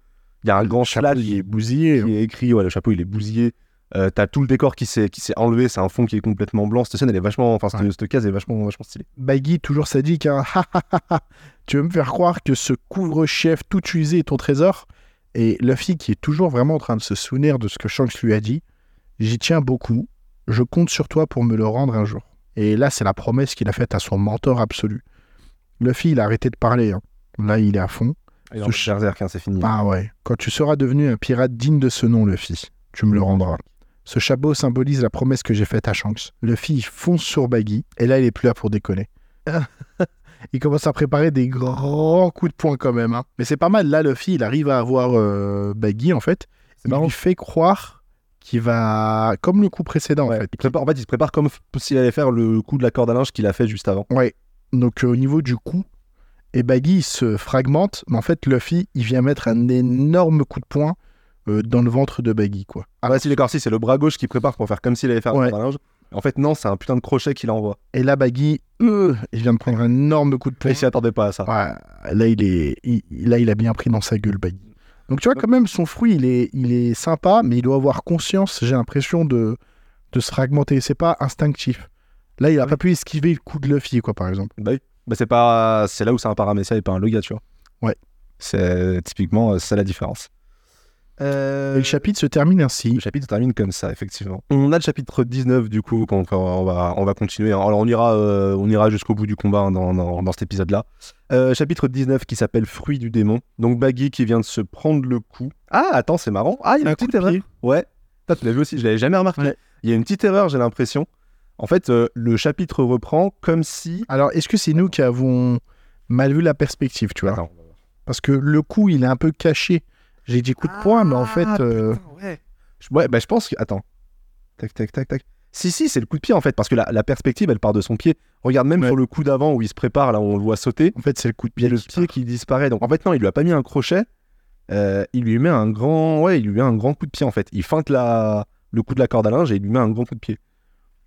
il y a un grand chapeau, il est bousillé. qui est écrit. Ouais, le chapeau, il est bousillé. Euh, T'as tout le décor qui s'est qui enlevé. C'est un fond qui est complètement blanc. Cette scène, elle est vachement. Enfin, cette, Ouais. cette case est vachement, vachement stylée. Baggy, toujours sadique, hein. Tu veux me faire croire que ce couvre-chef tout usé est ton trésor? Et Luffy, qui est toujours vraiment en train de se souvenir de ce que Shanks lui a dit, j'y tiens beaucoup, je compte sur toi pour me le rendre un jour. Et là, c'est la promesse qu'il a faite à son mentor absolu. Luffy, il a arrêté de parler. hein. Là, il est à fond. En Ce hein, c'est fini. Ah ouais. Quand tu seras devenu un pirate digne de ce nom, Luffy, tu me le rendras. Ce chapeau symbolise la promesse que j'ai faite à Shanks. Luffy il fonce sur Baggy, et là, il est plus là pour déconner. il commence à préparer des grands coups de poing quand même. hein. Mais c'est pas mal. Là, Luffy, il arrive à avoir euh, Baggy, en fait. Il marrant. lui fait croire qu'il va... Comme le coup précédent, Ouais, en fait. il prépare- en fait, il se prépare comme s'il allait faire le coup de la corde à linge qu'il a fait juste avant. Ouais. donc euh, au niveau du cou, et Baggy il se fragmente, mais en fait Luffy il vient mettre un énorme coup de poing euh, dans le ventre de Baggy quoi. Ah bah si d'accord, si c'est le bras gauche qui prépare pour faire comme s'il allait faire Ouais. un linge. En fait non, c'est un putain de crochet qu'il envoie. Et là Baggy, euh, il vient de prendre un énorme coup de Et poing. il s'y attendait pas à ça. Ouais, là il est, il- là il a bien pris dans sa gueule Baggy. Donc tu vois quand même son fruit il est, il est sympa, mais il doit avoir conscience, j'ai l'impression de, de se fragmenter. C'est pas instinctif. Là il a Oui. pas pu esquiver le coup de Luffy quoi par exemple. Bah oui. Bah c'est pas, c'est là où c'est un paramécia et pas un loga, tu vois. Ouais. C'est typiquement euh, c'est la différence. Euh, Et le chapitre se termine ainsi. Le chapitre se termine comme ça, effectivement. On a le chapitre 19, du coup, quand on, on va, on va continuer. Alors, on ira, euh, on ira jusqu'au bout du combat hein, dans, dans- dans cet épisode-là. Euh, chapitre 19 qui s'appelle Fruit du démon. Donc, Baggy qui vient de se prendre le coup. Ah, attends, c'est marrant. Ah, il y a Un une coup petite de erreur. pied. Ouais. Toi, tu l'as vu aussi, je l'avais jamais remarqué. Ouais. Il y a une petite erreur, j'ai l'impression. En fait, euh, le chapitre reprend comme si. Alors est-ce que c'est nous qui avons mal vu la perspective, tu vois Attends. Parce que le coup il est un peu caché. J'ai dit coup de poing, mais en fait. Ah, euh, putain, ouais. Bah je pense que. Attends. Tac, tac, tac, tac. Si, si, c'est le coup de pied en fait, parce que la, la perspective elle part de son pied. Regarde même Ouais. sur le coup d'avant où il se prépare, là où on le voit sauter, En fait, c'est le coup de il y a pied. le qui pied qui disparaît. Donc en fait, non, il lui a pas mis un crochet, euh, il lui met un grand. Ouais, il lui met un grand coup de pied en fait. Il feinte la... le coup de la corde à linge et il lui met un grand coup de pied.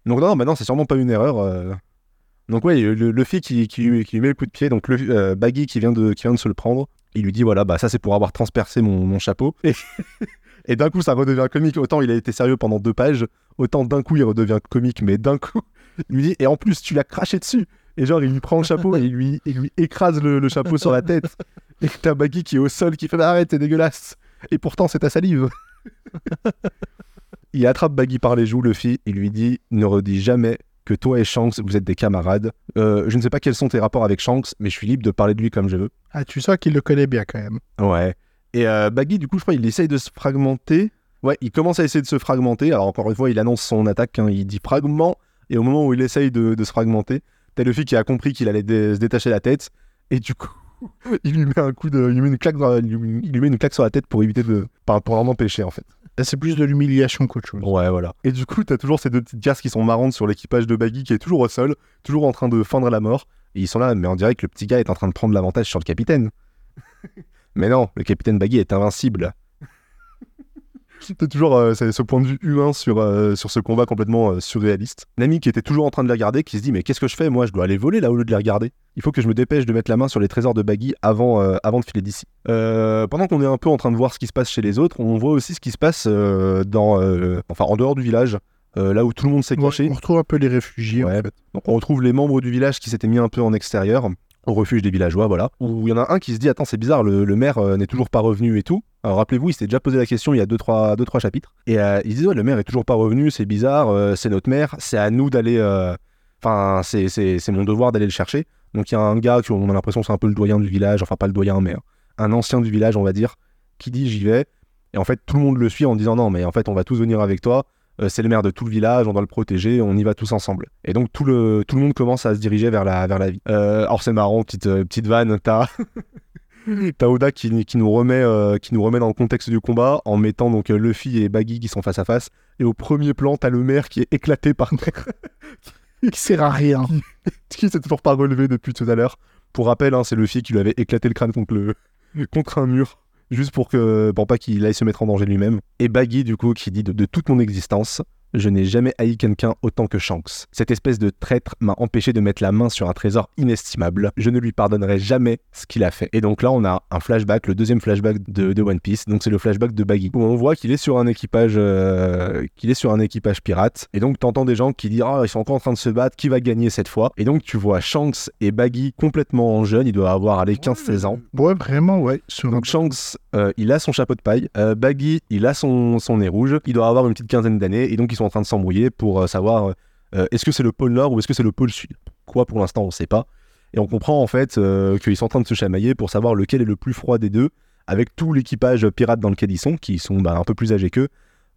Donc non, maintenant c'est sûrement pas une erreur. euh. Donc ouais, le, Luffy qui, qui, lui- met le coup de pied, donc le, euh, Baggy qui vient, de, qui vient de se le prendre, il lui dit voilà, bah ça c'est pour avoir transpercé mon, mon chapeau. Et, et d'un coup ça redevient comique. Autant il a été sérieux pendant deux pages, autant d'un coup il redevient comique, mais d'un coup il lui dit et en plus tu l'as craché dessus. Et genre il lui prend le chapeau et il lui, lui écrase le, chapeau sur la tête. Et t'as Baggy qui est au sol qui fait bah, arrête, c'est dégueulasse. Et pourtant c'est ta salive. il attrape Baggy par les joues, Luffy, et lui dit ne redis jamais que toi et Shanks, vous êtes des camarades. Euh, je ne sais pas quels sont tes rapports avec Shanks, mais je suis libre de parler de lui comme je veux. Ah, tu sens qu'il le connaît bien quand même. Ouais. Et euh, Baggy, du coup, je crois, il essaye de se fragmenter. Ouais, il commence à essayer de se fragmenter. Alors, encore une fois, il annonce son attaque, hein, il dit fragment. Et au moment où il essaye de, de se fragmenter, t'as Luffy qui a compris qu'il allait dé- se détacher la tête. Et du coup, il lui met un coup de. Il lui met une claque, dans la- il lui- il met une claque sur la tête pour éviter de. Pour empêcher, en fait. Là, c'est plus de l'humiliation qu'autre chose. Ouais, voilà. Et du coup, t'as toujours ces deux petites cases qui sont marrantes sur l'équipage de Baggy qui est toujours au sol, toujours en train de feindre la mort. Et ils sont là, mais on dirait que le petit gars est en train de prendre l'avantage sur le capitaine. mais non, le capitaine Baggy est invincible. T'as toujours euh, ce point de vue humain sur, euh, sur ce combat complètement euh, surréaliste. Nami qui était toujours en train de les regarder, qui se dit mais qu'est-ce que je fais? Moi je dois aller voler là au lieu de les regarder. Il faut que je me dépêche de mettre la main sur les trésors de Baggy avant, avant de filer d'ici. Pendant qu'on est un peu en train de voir ce qui se passe chez les autres, on voit aussi ce qui se passe dans, enfin, en dehors du village, euh, là où tout le monde s'est caché. on retrouve un peu les réfugiés. Ouais, Donc on retrouve les membres du village qui s'étaient mis un peu en extérieur, au refuge des villageois, voilà. Où il y en a un qui se dit Attends, c'est bizarre, le, le maire euh, n'est toujours pas revenu et tout. Alors rappelez-vous, il s'était déjà posé la question il y a 2-3 deux, trois, deux, trois chapitres. Et euh, il se dit Ouais, le maire est toujours pas revenu, c'est bizarre, euh, c'est notre maire, c'est à nous d'aller. Enfin, c'est- c'est c'est mon devoir d'aller le chercher. Donc il y a un gars qui, on a l'impression, c'est un peu le doyen du village, enfin pas le doyen, mais un ancien du village, on va dire, qui dit J'y vais. Et en fait, tout le monde le suit en disant Non, mais en fait, on va tous venir avec toi. Euh, c'est le maire de tout le village, on doit le protéger, on y va tous ensemble. Et donc tout le, tout le monde commence à se diriger vers la, vers la vie. Euh, alors c'est marrant, petite, euh, petite vanne, t'as t'as Oda qui, qui, nous remet, euh, qui nous remet dans le contexte du combat en mettant donc euh, Luffy et Baggy qui sont face à face. Et au premier plan, t'as le maire qui est éclaté par terre, Qui sert à rien. qui s'est toujours pas relevé depuis tout à l'heure. Pour rappel, hein, c'est Luffy qui lui avait éclaté le crâne contre, le, contre un mur. Juste pour que pour pas qu'il aille se mettre en danger lui-même. Et Baggy, du coup, qui dit de, de toute mon existence, je n'ai jamais haï quelqu'un autant que Shanks. Cette espèce de traître m'a empêché de mettre la main sur un trésor inestimable. Je ne lui pardonnerai jamais ce qu'il a fait. Et donc là, on a un flashback, le deuxième flashback de, de One Piece. Donc c'est le flashback de Baggy où on voit qu'il est sur un équipage, euh, qu'il est sur un équipage pirate. Et donc t'entends des gens qui disent ah ils sont encore en train de se battre, qui va gagner cette fois? Et donc tu vois Shanks et Baggy complètement jeunes, il doit avoir allez 15-16 ans. Ouais, vraiment, ouais. Sur. Donc Shanks, euh, il a son chapeau de paille. Euh, Baggy, il a son, son nez rouge. Il doit avoir une petite quinzaine d'années. Et donc, ils en train de s'embrouiller pour euh, savoir euh, est-ce que c'est le pôle Nord ou est-ce que c'est le pôle Sud? Quoi, pour l'instant, on ne sait pas. Et on comprend en fait euh, qu'ils sont en train de se chamailler pour savoir lequel est le plus froid des deux, avec tout l'équipage pirate dans lequel ils sont, qui sont bah, un peu plus âgés qu'eux,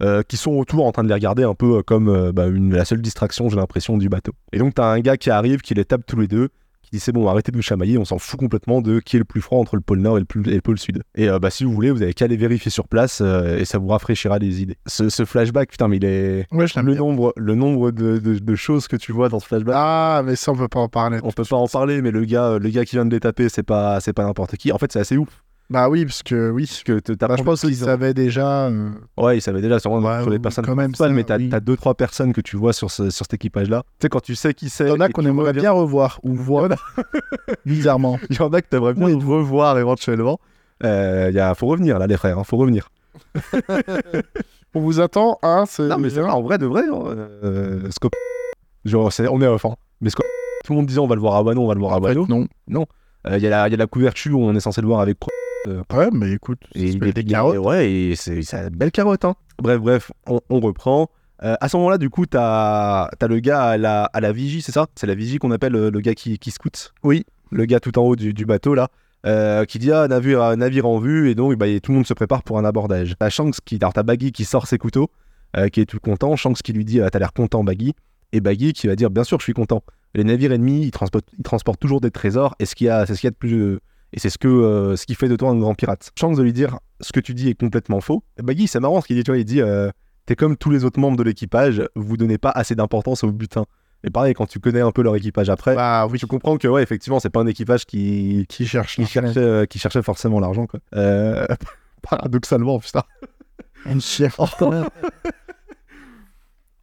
euh, qui sont autour en train de les regarder un peu euh, comme euh, bah, la seule distraction, j'ai l'impression, du bateau. Et donc, tu as un gars qui arrive, qui les tape tous les deux, qui Il dit c'est bon, arrêtez de vous chamailler, on s'en fout complètement de qui est le plus froid entre le pôle Nord et le, plus- et le pôle Sud. Et euh, bah si vous voulez, vous avez qu'à aller vérifier sur place euh, et ça vous rafraîchira les idées. Ce, ce flashback, putain, mais il est Ouais, je le nombre, le nombre de, de- de choses que tu vois dans ce flashback. Ah, mais ça, on peut pas en parler. On peut pas en parler, mais le gars, le gars qui vient de les taper, c'est pas, c'est pas n'importe qui. En fait, c'est assez ouf. Bah oui, parce que oui. Parce que Bah, je pense qu'ils ont- savaient déjà. euh, Ouais, ils savaient déjà sûrement Ouais, sur les personnes quand même, ça, mais t'as oui. t'as deux trois personnes que tu vois sur, ce- sur cet équipage-là. Tu sais, quand tu sais qui c'est. Il y en a qu'on aimerait bien revoir ou voir bizarrement. Il y en a que t'aimerais bien revoir éventuellement. Euh, y a, faut revenir là, les frères, hein, faut revenir. On vous attend, hein. Non, mais c'est vrai, en vrai de vrai, hein, euh, Scope. Genre, on est off, hein. Mais Scope, tout le monde disait on va le voir à Wano, on va le voir à Wano. non. Il y, a la- y a la couverture où on est censé le voir avec Ouais, mais écoute, Et ça il fait est des carottes. et Ouais, et c'est c'est une belle carotte. Hein. Bref, bref, on, on reprend. Euh, à ce moment-là, du coup, t'as as le gars à la, à la vigie, c'est ça? C'est la vigie qu'on appelle euh, le gars qui, qui scoute Oui. Le gars tout en haut du, du bateau, là, euh, qui dit Ah, navire, navire en vue, et donc bah, tout le monde se prépare pour un abordage. T'as Shanks qui. Alors, t'as Baggy qui sort ses couteaux, euh, qui est tout content. Shanks qui lui dit Ah, T'as l'air content, Baggy. Et Baggy qui va dire Bien sûr, je suis content. Les navires ennemis, ils transportent, ils transportent toujours des trésors, et ce qu'il y a, c'est ce qu'il y a de plus. Et c'est ce, que, euh, ce qui fait de toi un grand pirate. Chance de lui dire ce que tu dis est complètement faux. Et Baggy, c'est marrant ce qu'il dit, tu vois, il dit euh, T'es comme tous les autres membres de l'équipage, vous donnez pas assez d'importance au butin. Et pareil, quand tu connais un peu leur équipage après, Bah oui, tu comprends que, ouais, effectivement, c'est pas un équipage qui, qui cherche qui, cherchait, euh, qui cherchait forcément l'argent, quoi. Euh, paradoxalement, putain. un chef.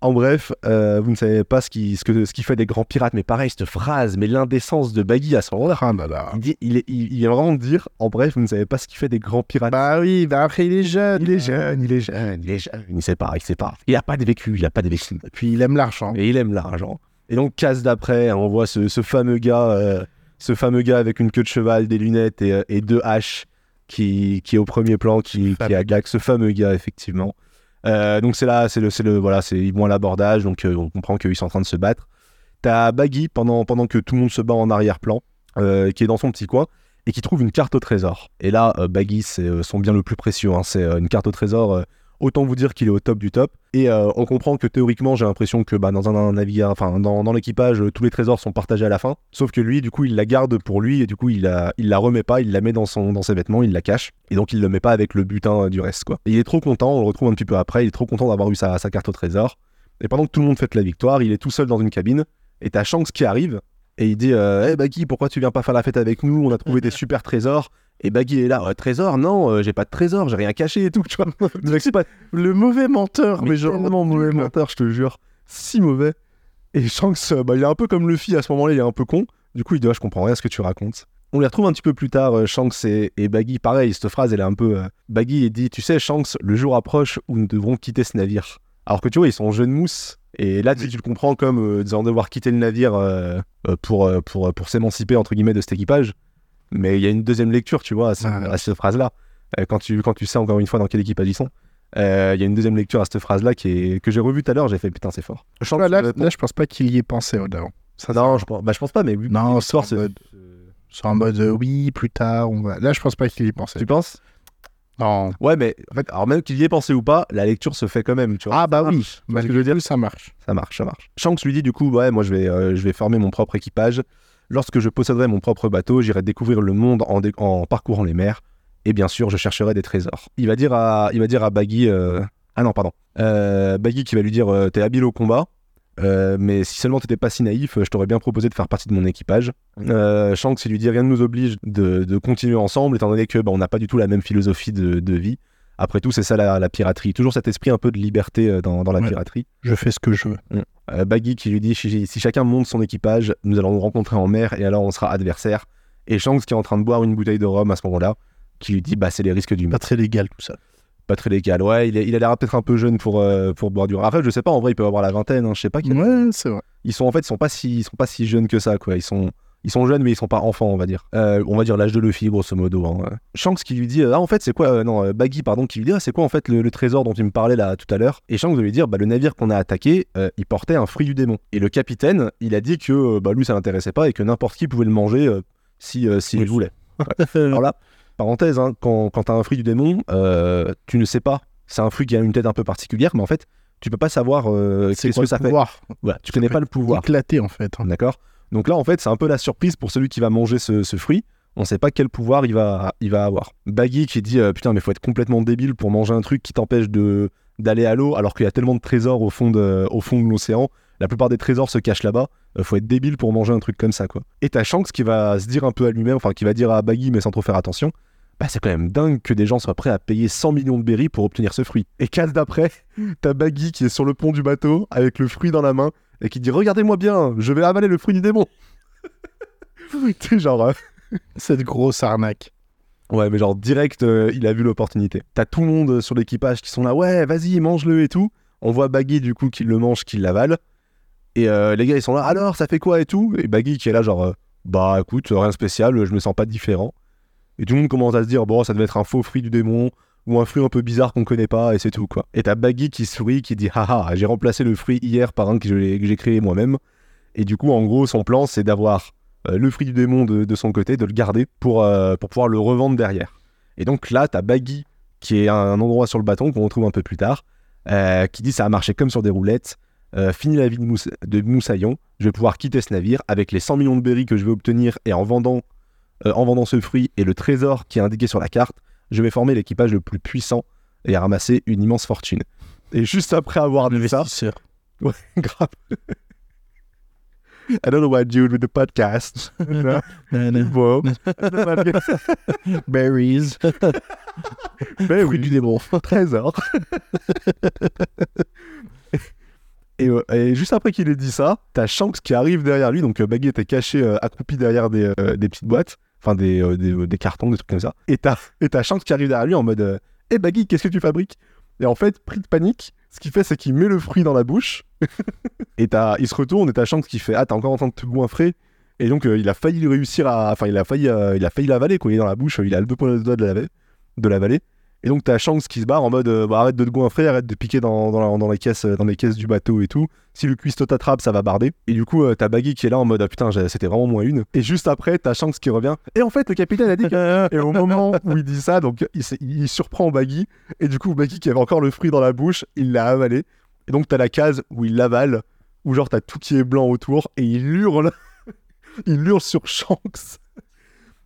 En bref, euh, vous ne savez pas ce qui, ce, que, ce qui fait des grands pirates, mais pareil, cette phrase, mais l'indécence de Baggy à ce moment-là. Ah. Il, dit, il, est- il, il vient vraiment de dire, en bref, vous ne savez pas ce qui fait des grands pirates. Bah oui, bah après il est jeune. Il est jeune, il est jeune, il est jeune. Il sait pas, il sait pas. Il a pas de vécu, il a pas de vécu. Et puis il aime l'argent. Et il aime l'argent. Et donc, casse d'après, on voit ce, ce fameux gars, euh, ce fameux gars avec une queue de cheval, des lunettes et, euh, et deux haches qui, qui est au premier plan, qui, qui agaque ce fameux gars, effectivement. Euh, donc, c'est là, c'est le, voilà, c'est, ils vont à l'abordage, donc euh, on comprend qu'ils sont en train de se battre. T'as Baggy pendant, que tout le monde se bat en arrière-plan, euh, qui est dans son petit coin et qui trouve une carte au trésor. Et là, Baggy, c'est son bien le plus précieux. hein. C'est une carte au trésor. Autant vous dire qu'il est au top du top. Et euh, on comprend que théoriquement, j'ai l'impression que bah, dans un, navire, enfin dans, l'équipage, tous les trésors sont partagés à la fin. Sauf que lui, du coup, il la garde pour lui et du coup, il la, la remet pas, il la met dans, ses vêtements, il la cache. Et donc, il le met pas avec le butin euh, du reste, il est trop content, on le retrouve un petit peu après, il est trop content d'avoir eu sa, sa carte au trésor. Et pendant que tout le monde fête la victoire, il est tout seul dans une cabine. Et t'as Shanks qui arrive et il dit euh, Hey Baggy, pourquoi tu viens pas faire la fête avec nous? On a trouvé des super trésors. Et Baggy est là, Euh, trésor? Non, euh, j'ai pas de trésor, j'ai rien caché et tout, tu vois. Pas Le mauvais menteur, mais, mais genre. tellement mauvais menteur, je te jure. Si mauvais. Et Shanks, euh, bah, il est un peu comme Luffy à ce moment-là, il est un peu con. Du coup, il dit Ah, Je comprends rien à ce que tu racontes. On les retrouve un petit peu plus tard, Shanks et, et Baggy. Pareil, cette phrase, elle est un peu. Baggy, il dit Tu sais, Shanks, le jour approche où nous devrons quitter ce navire. Alors que tu vois, ils sont jeunes mousses. Et là, tu, tu le comprends comme euh, disant devoir quitter le navire euh, euh, pour, pour, pour s'émanciper, entre guillemets, de cet équipage. Mais il y a une deuxième lecture, tu vois, à, ce- Ouais. à cette phrase-là. Euh, quand, tu, quand tu sais encore une fois dans quel équipage ils sont. Euh, Il y a une deuxième lecture à cette phrase-là qui est, que j'ai revue tout à l'heure, j'ai fait putain, c'est fort. Là, là, je pense pas qu'il y ait pensé. Ça, non, je pense, bah, je pense pas, mais oui. Non, c'est en c'est. mode- C'est en mode euh, oui, plus tard, on va. Là, je pense pas qu'il y ait pensé. Tu penses? Non. Ouais, mais en fait, alors même qu'il y ait pensé ou pas, la lecture se fait quand même, tu vois. Ah bah oui. Tu vois ce Malgré que je veux dire ça marche. Ça marche, ça marche. Shanks lui dit du coup, ouais, moi je vais, euh, je vais former mon propre équipage. Lorsque je posséderai mon propre bateau, j'irai découvrir le monde en, dé- en parcourant les mers. Et bien sûr, je chercherai des trésors. Il va dire à, il va dire à Baggy, euh, ah non, pardon, Euh, Baggy qui va lui dire, t'es habile au combat, euh, mais si seulement t'étais pas si naïf, je t'aurais bien proposé de faire partie de mon équipage. Euh, Shanks il lui dit, rien ne nous oblige de, de continuer ensemble, étant donné que bah, on n'a pas du tout la même philosophie de, de vie. Après tout, c'est ça la, la piraterie. Toujours cet esprit un peu de liberté euh, dans, dans la Ouais. piraterie. Je fais ce que je veux. Euh, Baggy qui lui dit si, si chacun monte son équipage, nous allons nous rencontrer en mer et alors on sera adversaires. Et Shanks qui est en train de boire une bouteille de rhum à ce moment-là, qui lui dit bah c'est les risques du Pas très légal tout ça. Pas très légal. Ouais, il, est- il a l'air peut-être un peu jeune pour, euh, pour boire du rhum. Après, je sais pas, en vrai, il peut avoir la vingtaine. hein, je sais pas. quel- Ouais, c'est vrai. Ils sont en fait, ils sont pas si, ils sont pas si jeunes que ça quoi. Ils sont ils sont jeunes mais ils sont pas enfants on va dire. Euh, on va dire l'âge de Luffy grosso modo. hein. Shanks qui lui dit ah en fait c'est quoi euh, non euh, Baggy pardon qui lui dit ah, c'est quoi en fait le, le trésor dont tu me parlais là tout à l'heure? Et Shanks de lui dire bah le navire qu'on a attaqué euh, il portait un fruit du démon et le capitaine il a dit que euh, bah lui ça l'intéressait pas et que n'importe qui pouvait le manger euh, si euh, s'il Oui. voulait. Alors là parenthèse hein, quand quand t'as un fruit du démon euh, tu ne sais pas c'est un fruit qui a une tête un peu particulière mais en fait tu peux pas savoir euh, c'est qu'est-ce que ça fait. pouvoir Voilà, tu connais pas le pouvoir. Éclaté en fait. hein. D'accord Donc là, en fait, c'est un peu la surprise pour celui qui va manger ce, ce fruit. On sait pas quel pouvoir il va, il va avoir. Baggy qui dit euh, Putain, mais faut être complètement débile pour manger un truc qui t'empêche de d'aller à l'eau alors qu'il y a tellement de trésors au fond de, au fond de l'océan. La plupart des trésors se cachent là-bas. Euh, faut être débile pour manger un truc comme ça, quoi. Et t'as Shanks qui va se dire un peu à lui-même, enfin qui va dire à Baggy, mais sans trop faire attention bah, c'est quand même dingue que des gens soient prêts à payer 100 millions de berries pour obtenir ce fruit. Et case d'après, t'as Baggy qui est sur le pont du bateau avec le fruit dans la main et qui dit Regardez-moi bien, je vais avaler le fruit du démon. tu genre. euh, Cette grosse arnaque. Ouais, mais genre direct, euh, il a vu l'opportunité. T'as tout le monde sur l'équipage qui sont là, ouais, vas-y, mange-le et tout. On voit Baggy du coup qui le mange, qui l'avale. Et euh, les gars, ils sont là, alors, ça fait quoi et tout? Et Baggy qui est là, genre, bah écoute, rien de spécial, je me sens pas différent. Et tout le monde commence à se dire, bon, ça devait être un faux fruit du démon ou un fruit un peu bizarre qu'on connaît pas et c'est tout quoi. Et t'as Baggy qui sourit, qui dit, haha, j'ai remplacé le fruit hier par un que j'ai créé moi-même. Et du coup, en gros, son plan, c'est d'avoir euh, le fruit du démon de, son côté, de le garder pour, euh, pour pouvoir le revendre derrière. Et donc là, t'as Baggy, qui est un endroit sur le bâton qu'on retrouve un peu plus tard, euh, qui dit ça a marché comme sur des roulettes. Fini la vie de, de Moussaillon, je vais pouvoir quitter ce navire avec les 100 millions de berries que je vais obtenir et en vendant, euh, en vendant ce fruit et le trésor qui est indiqué sur la carte, je vais former l'équipage le plus puissant et ramasser une immense fortune. Et juste après avoir dit ça, Investisseur. grave. I don't know what do with the podcast. Bon. Berries. Ben Fruit du démon. trésor. et, euh, et juste après qu'il ait dit ça, t'as Shanks qui arrive derrière lui. Donc euh, Baggy était caché, euh, accroupi derrière des, euh, des petites boîtes, enfin des, euh, euh, des cartons, des trucs comme ça. Et t'as et t'as qui arrive derrière lui en mode Hé Baggy, qu'est-ce que tu fabriques? Et en fait, pris de panique, ce qu'il fait, c'est qu'il met le fruit dans la bouche. et t'as- il se retourne et t'as Shanks qui fait Ah, t'es encore en train de te goinfrer. Et donc, euh, il a failli réussir à. Enfin, il a failli, euh, il a failli l'avaler, quoi. Il est dans la bouche, il a le deux points de doigt de l'avaler. De l'avaler. Et donc, t'as Shanks qui se barre en mode euh, bah, arrête de te goinfrer, arrête de piquer dans, dans, la- dans les caisses, euh, dans les caisses du bateau et tout. Si le cuistot t'attrape, ça va barder. Et du coup, euh, t'as Baggy qui est là en mode ah, putain, c'était vraiment moins une. Et juste après, t'as Shanks qui revient. Et en fait, le capitaine a dit que. et au moment où il dit ça, donc il, il surprend Baggy. Et du coup, Baggy qui avait encore le fruit dans la bouche, il l'a avalé. Et donc, t'as la case où il l'avale, où genre t'as tout qui est blanc autour, et il hurle. il hurle sur Shanks.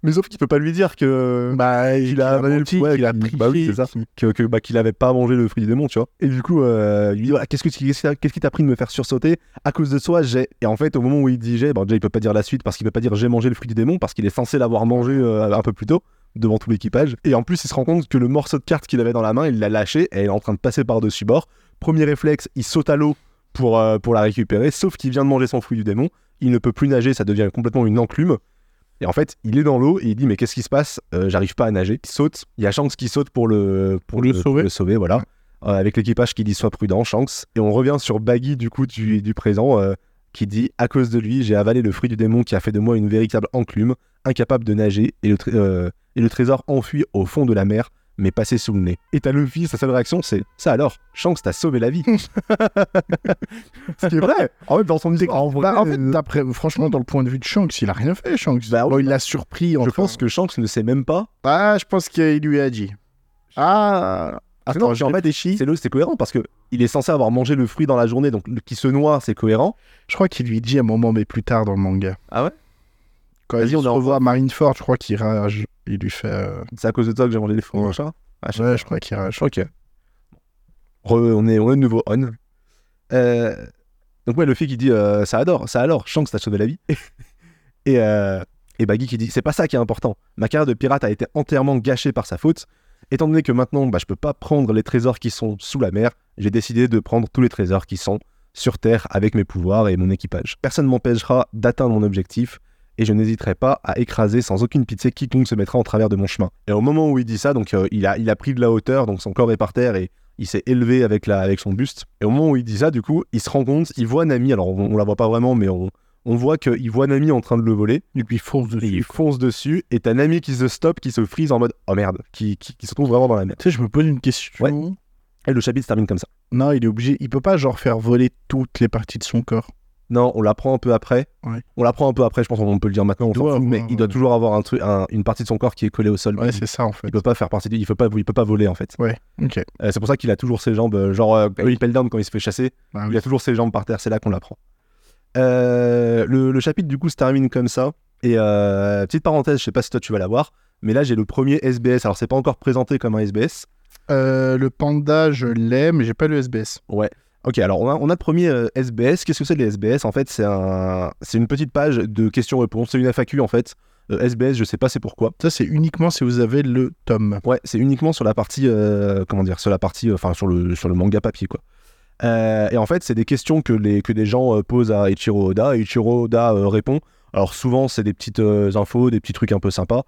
Mais sauf qu'il peut pas lui dire que Bah, il a menti, ouais, qu'il a triché. bah oui, c'est ça. que, que, bah, qu'il avait pas mangé le fruit du démon, tu vois. Et du coup, euh, il lui dit qu'est-ce que qu'est-ce qui t'a- pris de me faire sursauter? À cause de toi J'ai et en fait au moment où il dit j'ai, bon déjà il peut pas dire la suite parce qu'il peut pas dire j'ai mangé le fruit du démon parce qu'il est censé l'avoir mangé euh, un peu plus tôt devant tout l'équipage. Et en plus il se rend compte que le morceau de carte qu'il avait dans la main, il l'a lâché et il est en train de passer par dessus bord. Premier réflexe, il saute à l'eau pour euh, pour la récupérer, sauf qu'il vient de manger son fruit du démon. Il ne peut plus nager, ça devient complètement une enclume. Et en fait, il est dans l'eau et il dit mais qu'est-ce qui se passe? Euh, J'arrive pas à nager. Il saute. Il y a Shanks qui saute pour le pour, le sauver. le sauver, voilà. Euh, avec l'équipage qui dit sois prudent, Shanks. Et on revient sur Baggy du coup du, du présent euh, qui dit à cause de lui j'ai avalé le fruit du démon qui a fait de moi une véritable enclume, incapable de nager et le, tré- et le trésor enfui au fond de la mer mais passé sous le nez. Et t'as Luffy, sa seule réaction c'est ça alors, Shanks t'a sauvé la vie. Ce qui est vrai. En fait dans son histoire, en vrai, Bah, en fait, euh, franchement, dans le point de vue de Shanks, il a rien fait, Shanks. Bah, bon, il l'a surpris. je pense que Shanks ne sait même pas Ah, je pense qu'il lui a dit. Ah, attends, non, en fait, c'est lo- c'est cohérent parce que il est censé avoir mangé le fruit dans la journée, donc le- qui se noie, c'est cohérent. Je crois qu'il lui dit à un moment, mais plus tard dans le manga. Ah ouais? Quand Vas-y, il on se est en- revoit à Marineford, je crois qu'il rage. Il lui fait. euh, C'est à cause de toi que j'ai mangé les fruits, Ouais. machin. Ah, je sais Ouais, je crois qu'il rage. Ok. Re- on, est, on est de nouveau on. Euh, donc ouais, le fait qui dit euh, ça adore, ça alors, Shanks t'a sauvé la vie. et, euh, et Baggy qui dit c'est pas ça qui est important. Ma carrière de pirate a été entièrement gâchée par sa faute. Étant donné que maintenant bah, je peux pas prendre les trésors qui sont sous la mer, j'ai décidé de prendre tous les trésors qui sont sur terre avec mes pouvoirs et mon équipage. Personne ne m'empêchera d'atteindre mon objectif et je n'hésiterai pas à écraser sans aucune pitié quiconque se mettra en travers de mon chemin. Et au moment où il dit ça, donc euh, il, a, il a pris de la hauteur, donc son corps est par terre et il s'est élevé avec, la, avec son buste. Et au moment où il dit ça, du coup, il se rend compte, il voit Nami, alors on, on la voit pas vraiment, mais on, on voit qu'il voit Nami en train de le voler. Il lui fonce Et il dessus. fonce dessus, et t'as Nami qui se stoppe, qui se frise en mode oh merde, qui, qui, qui se trouve vraiment dans la merde. Tu sais, je me pose une question. Et le chapitre se termine comme ça. Non, il est obligé. Il peut pas, genre, faire voler toutes les parties de son corps. Non, on l'apprend un peu après. Ouais. On l'apprend un peu après, je pense qu'on peut le dire maintenant, on Il s'en doit fout, mais il doit toujours avoir un truc, un- une partie de son corps qui est collée au sol. Ouais, il, c'est ça, en fait. il peut pas faire partie du, il peut pas, il peut pas voler en fait. Ouais, ok. Euh, c'est pour ça qu'il a toujours ses jambes, euh, genre euh, Oui. Impel Down quand il se fait chasser, Ah il a toujours ses jambes par terre, c'est là qu'on l'apprend. Euh, le, le chapitre du coup se termine comme ça. Et euh, petite parenthèse, je sais pas si toi tu vas l'avoir, mais là j'ai le premier SBS. Alors c'est pas encore présenté comme un SBS. Euh, le panda, je l'ai, mais j'ai pas le SBS. Ouais. Ok, alors on a, on a le premier euh, SBS. Qu'est-ce que c'est les SBS En fait, c'est un, c'est une petite page de questions-réponses. C'est une FAQ en fait. Euh, SBS, je sais pas c'est pourquoi. Ça, c'est uniquement si vous avez le tome. Ouais, c'est uniquement sur la partie, euh, comment dire, sur la partie, euh, enfin sur le sur le manga papier quoi. Euh, et en fait, c'est des questions que les que des gens euh, posent à Ichiro Oda et Ichiro Oda euh, répond. Alors souvent, c'est des petites euh, infos, des petits trucs un peu sympas.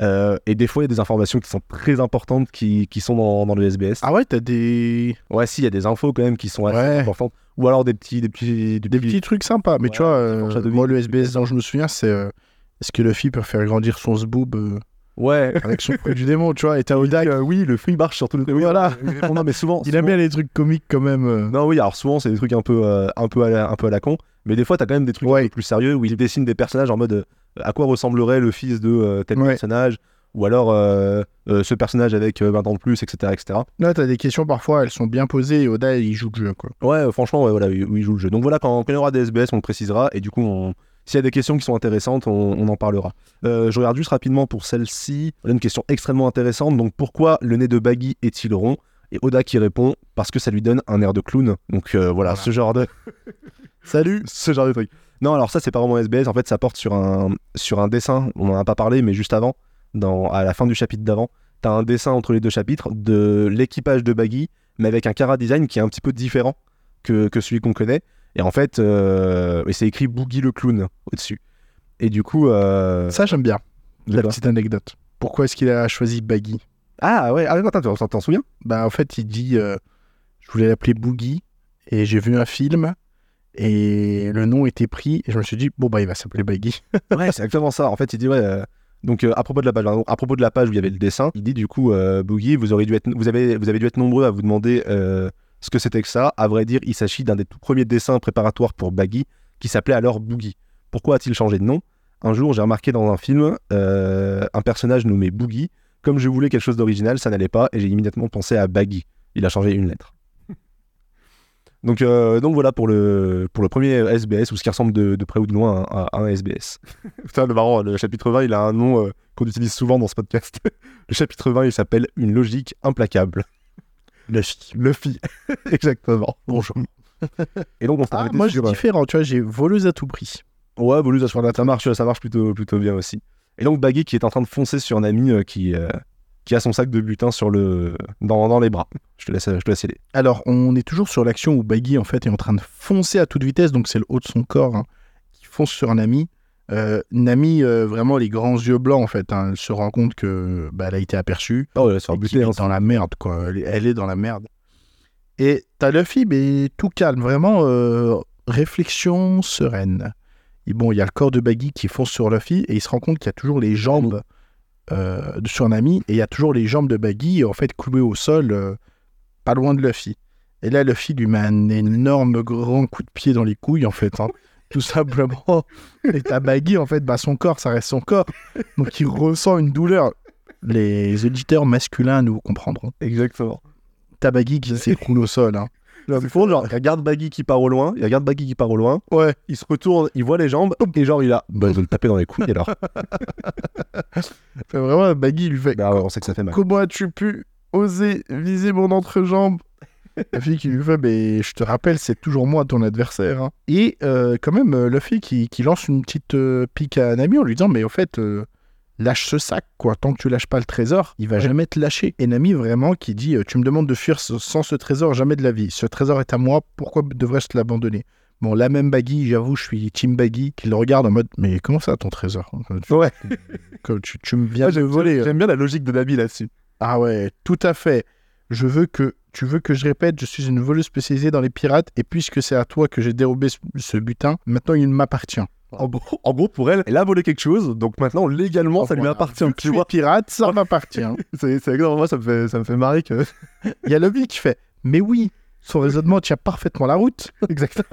Euh, et des fois, il y a des informations qui sont très importantes qui, qui sont dans, dans le SBS. Ah ouais, t'as des... Ouais, si, il y a des infos quand même qui sont assez Ouais. importantes. Ou alors des petits, des petits, des petits trucs sympas. Mais Ouais, tu vois, euh, moi, le SBS dont je me souviens, c'est... euh, Est-ce que Luffy peut faire grandir son zboob Ouais. avec son fruit du démon, tu vois Et t'as Oda, Euh, oui, le fruit marche sur tout le. Oui, Voilà. non, mais souvent. il aime bien les trucs comiques quand même. euh. Non, oui, alors souvent, c'est des trucs un peu, euh, un peu, à, la, un peu à la con. Mais des fois, t'as quand même des trucs Ouais. un peu plus sérieux où ils dessinent des personnages en mode à quoi ressemblerait le fils de euh, tel Ouais. personnage. Ou alors euh, euh, ce personnage avec euh, 20 ans de plus, etc. etc. Là, t'as des questions parfois, elles sont bien posées et Oda, il joue le jeu, quoi. Ouais, franchement, ouais, voilà, il joue le jeu. Donc voilà, quand, quand il y aura des SBS, on le précisera. Et du coup, on- s'il y a des questions qui sont intéressantes, on, on en parlera. Euh, je regarde juste rapidement pour celle-ci. On a une question extrêmement intéressante. Donc pourquoi le nez de Baggy est-il rond? Et Oda qui répond parce que ça lui donne un air de clown. Donc voilà, Voilà. ce genre de. Salut Ce genre de truc. Non, alors ça, c'est pas vraiment SBS. En fait, ça porte sur un, sur un dessin. On en a pas parlé, mais juste avant, dans, à la fin du chapitre d'avant, t'as un dessin entre les deux chapitres de l'équipage de Baggy, mais avec un Kara design qui est un petit peu différent que, que celui qu'on connaît. Et en fait, euh, et c'est écrit Boogie le clown au-dessus. Et du coup. euh, Ça, j'aime bien, la petite anecdote. Pourquoi est-ce qu'il a choisi Baggy? Ah ouais, ah, attends, t'en- t'en souviens? Bah, en fait, il dit euh, Je voulais l'appeler Boogie, et j'ai vu un film, et le nom était pris, et je me suis dit Bon, bah, il va s'appeler Baggy. Ouais, c'est exactement ça. En fait, il dit ouais. euh, donc euh, à propos de la page, à propos de la page où il y avait le dessin, il dit du coup euh, Boogie, vous avez, dû être nombreux à vous demander euh, ce que c'était que ça. À vrai dire, il s'agit d'un des tout premiers dessins préparatoires pour Baggy qui s'appelait alors Boogie. Pourquoi a-t-il changé de nom? Un jour, j'ai remarqué dans un film un personnage nommé Boogie. Comme je voulais quelque chose d'original, ça n'allait pas et j'ai immédiatement pensé à Baggy. Il a changé une lettre. Donc, euh, donc voilà pour le, pour le premier SBS, ou ce qui ressemble de, de près ou de loin à, à un SBS. Putain, le marrant, le chapitre 20, il a un nom euh, qu'on utilise souvent dans ce podcast. le chapitre 20, il s'appelle Une logique implacable. Luffy. Luffy. Exactement. Bonjour. Et donc on Ah, moi, c'est sur... euh, différent, tu vois, j'ai voleuse à tout prix. Ouais, Volus, ça, ça marche, ça marche plutôt, plutôt bien aussi. Et donc Baggy qui est en train de foncer sur Nami euh, qui, euh, qui a son sac de butin sur le... dans, dans les bras. Je te laisse, je te laisse y aller. Alors, on est toujours sur l'action où Baggy, en fait, est en train de foncer à toute vitesse, donc c'est le haut de son corps hein, qui fonce sur Nami. Euh, Nami, euh, vraiment les grands yeux blancs, en fait, hein, elle se rend compte que bah, elle a été aperçue. Oh, se buter, qu'il hein, est dans la merde, quoi. Elle est, elle est dans la merde. Et t'as Luffy, mais tout calme, vraiment euh, réflexion sereine. Et bon, il y a le corps de Baggy qui fonce sur Luffy et il se rend compte qu'il y a toujours les jambes euh, de sur Nami et il y a toujours les jambes de Baggy en fait clouées au sol, euh, pas loin de Luffy. Et là, Luffy lui met un énorme grand coup de pied dans les couilles en fait, hein, tout simplement. Et t'as Baggy en fait, bah son corps, ça reste son corps, donc il ressent une douleur. Les auditeurs masculins nous comprendront. Exactement. T'as Baggy qui s'écroule au sol. Hein. Genre, il regarde Baggy qui part au loin, il regarde Baggy qui part au loin, Ouais. il se retourne, il voit les jambes, et genre il a. Bah, je vais le taper dans les couilles alors. Vraiment, Baggy lui fait bah, ouais, on sait que ça fait mal. Comment as-tu pu oser viser mon entrejambe? La fille qui lui fait mais Je te rappelle, c'est toujours moi ton adversaire. hein. Et euh, quand même, euh, Luffy qui, qui lance une petite euh, pique à Nami en lui disant Mais au fait, euh, lâche ce sac, quoi. Tant que tu lâches pas le trésor, il va Ouais. jamais te lâcher. Et Nami vraiment qui dit euh, Tu me demandes de fuir sans ce trésor, jamais de la vie. Ce trésor est à moi, pourquoi devrais-je te l'abandonner? Bon, la même Baggy, j'avoue, je suis Team Baggy, qui le regarde en mode Mais comment ça, ton trésor? Tu, Ouais. tu, tu me viens Moi, de voler. j'aime bien la logique de Nabi là-dessus. Ah ouais, tout à fait. Je veux que tu veux que je répète, je suis une voleuse spécialisée dans les pirates et puisque c'est à toi que j'ai dérobé ce, ce butin, maintenant il m'appartient. En gros, en gros, pour elle, elle a volé quelque chose, donc maintenant, légalement, ça lui Voilà. appartient. Tu vois, pirate, ça m'appartient. c'est, c'est exactement moi, ça me fait, ça me fait marrer que. Il y a Lobby qui fait "Mais oui, son raisonnement tient parfaitement la route." Exactement.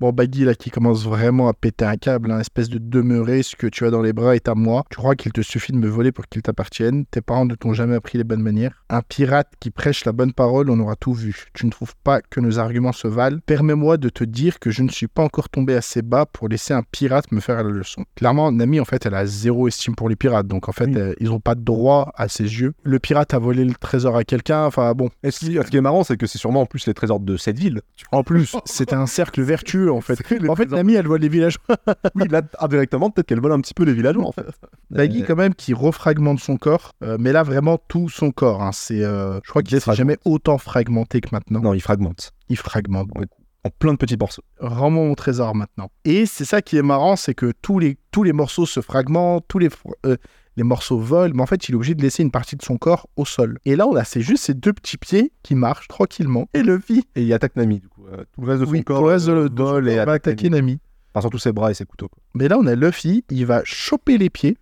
Bon, Baggy, là, qui commence vraiment à péter un câble, hein, espèce de demeuré, ce que tu as dans les bras est à moi. Tu crois qu'il te suffit de me voler pour qu'il t'appartienne. Tes parents ne t'ont jamais appris les bonnes manières. Un pirate qui prêche la bonne parole, on aura tout vu. Tu ne trouves pas que nos arguments se valent? Permets-moi de te dire que je ne suis pas encore tombé assez bas pour laisser un pirate me faire la leçon. Clairement, Nami, en fait, elle a zéro estime pour les pirates, donc en fait, Oui. euh, ils n'ont pas de droit à ses yeux. Le pirate a volé le trésor à quelqu'un, enfin bon. Et ce qui, ce qui est marrant, c'est que c'est sûrement en plus les trésors de cette ville. En plus, c'était un cercle vertueux, en fait. En fait. Nami, elle vole les villageois. oui, là, indirectement, peut-être qu'elle vole un petit peu les villageois, en fait. Euh, quand même qui refragmente son corps, euh, mais là vraiment tout son corps. hein. C'est, euh, je crois qu'il s'est jamais autant fragmenté que maintenant. Non, il fragmente. Il fragmente. Ouais. En plein de petits morceaux. Rends-moi mon trésor maintenant. Et c'est ça qui est marrant, c'est que tous les, tous les morceaux se fragmentent, tous les, euh, les morceaux volent, mais en fait il est obligé de laisser une partie de son corps au sol. Et là on a c'est juste ces deux petits pieds qui marchent tranquillement. Et Luffy, Et il attaque Nami, du coup. Euh, tout le reste de son oui, corps. pour le reste de euh, le vole et va attaque attaquer Nami. Nami. Enfin, surtout ses bras et ses couteaux. quoi. Mais là, on a Luffy, il va choper les pieds.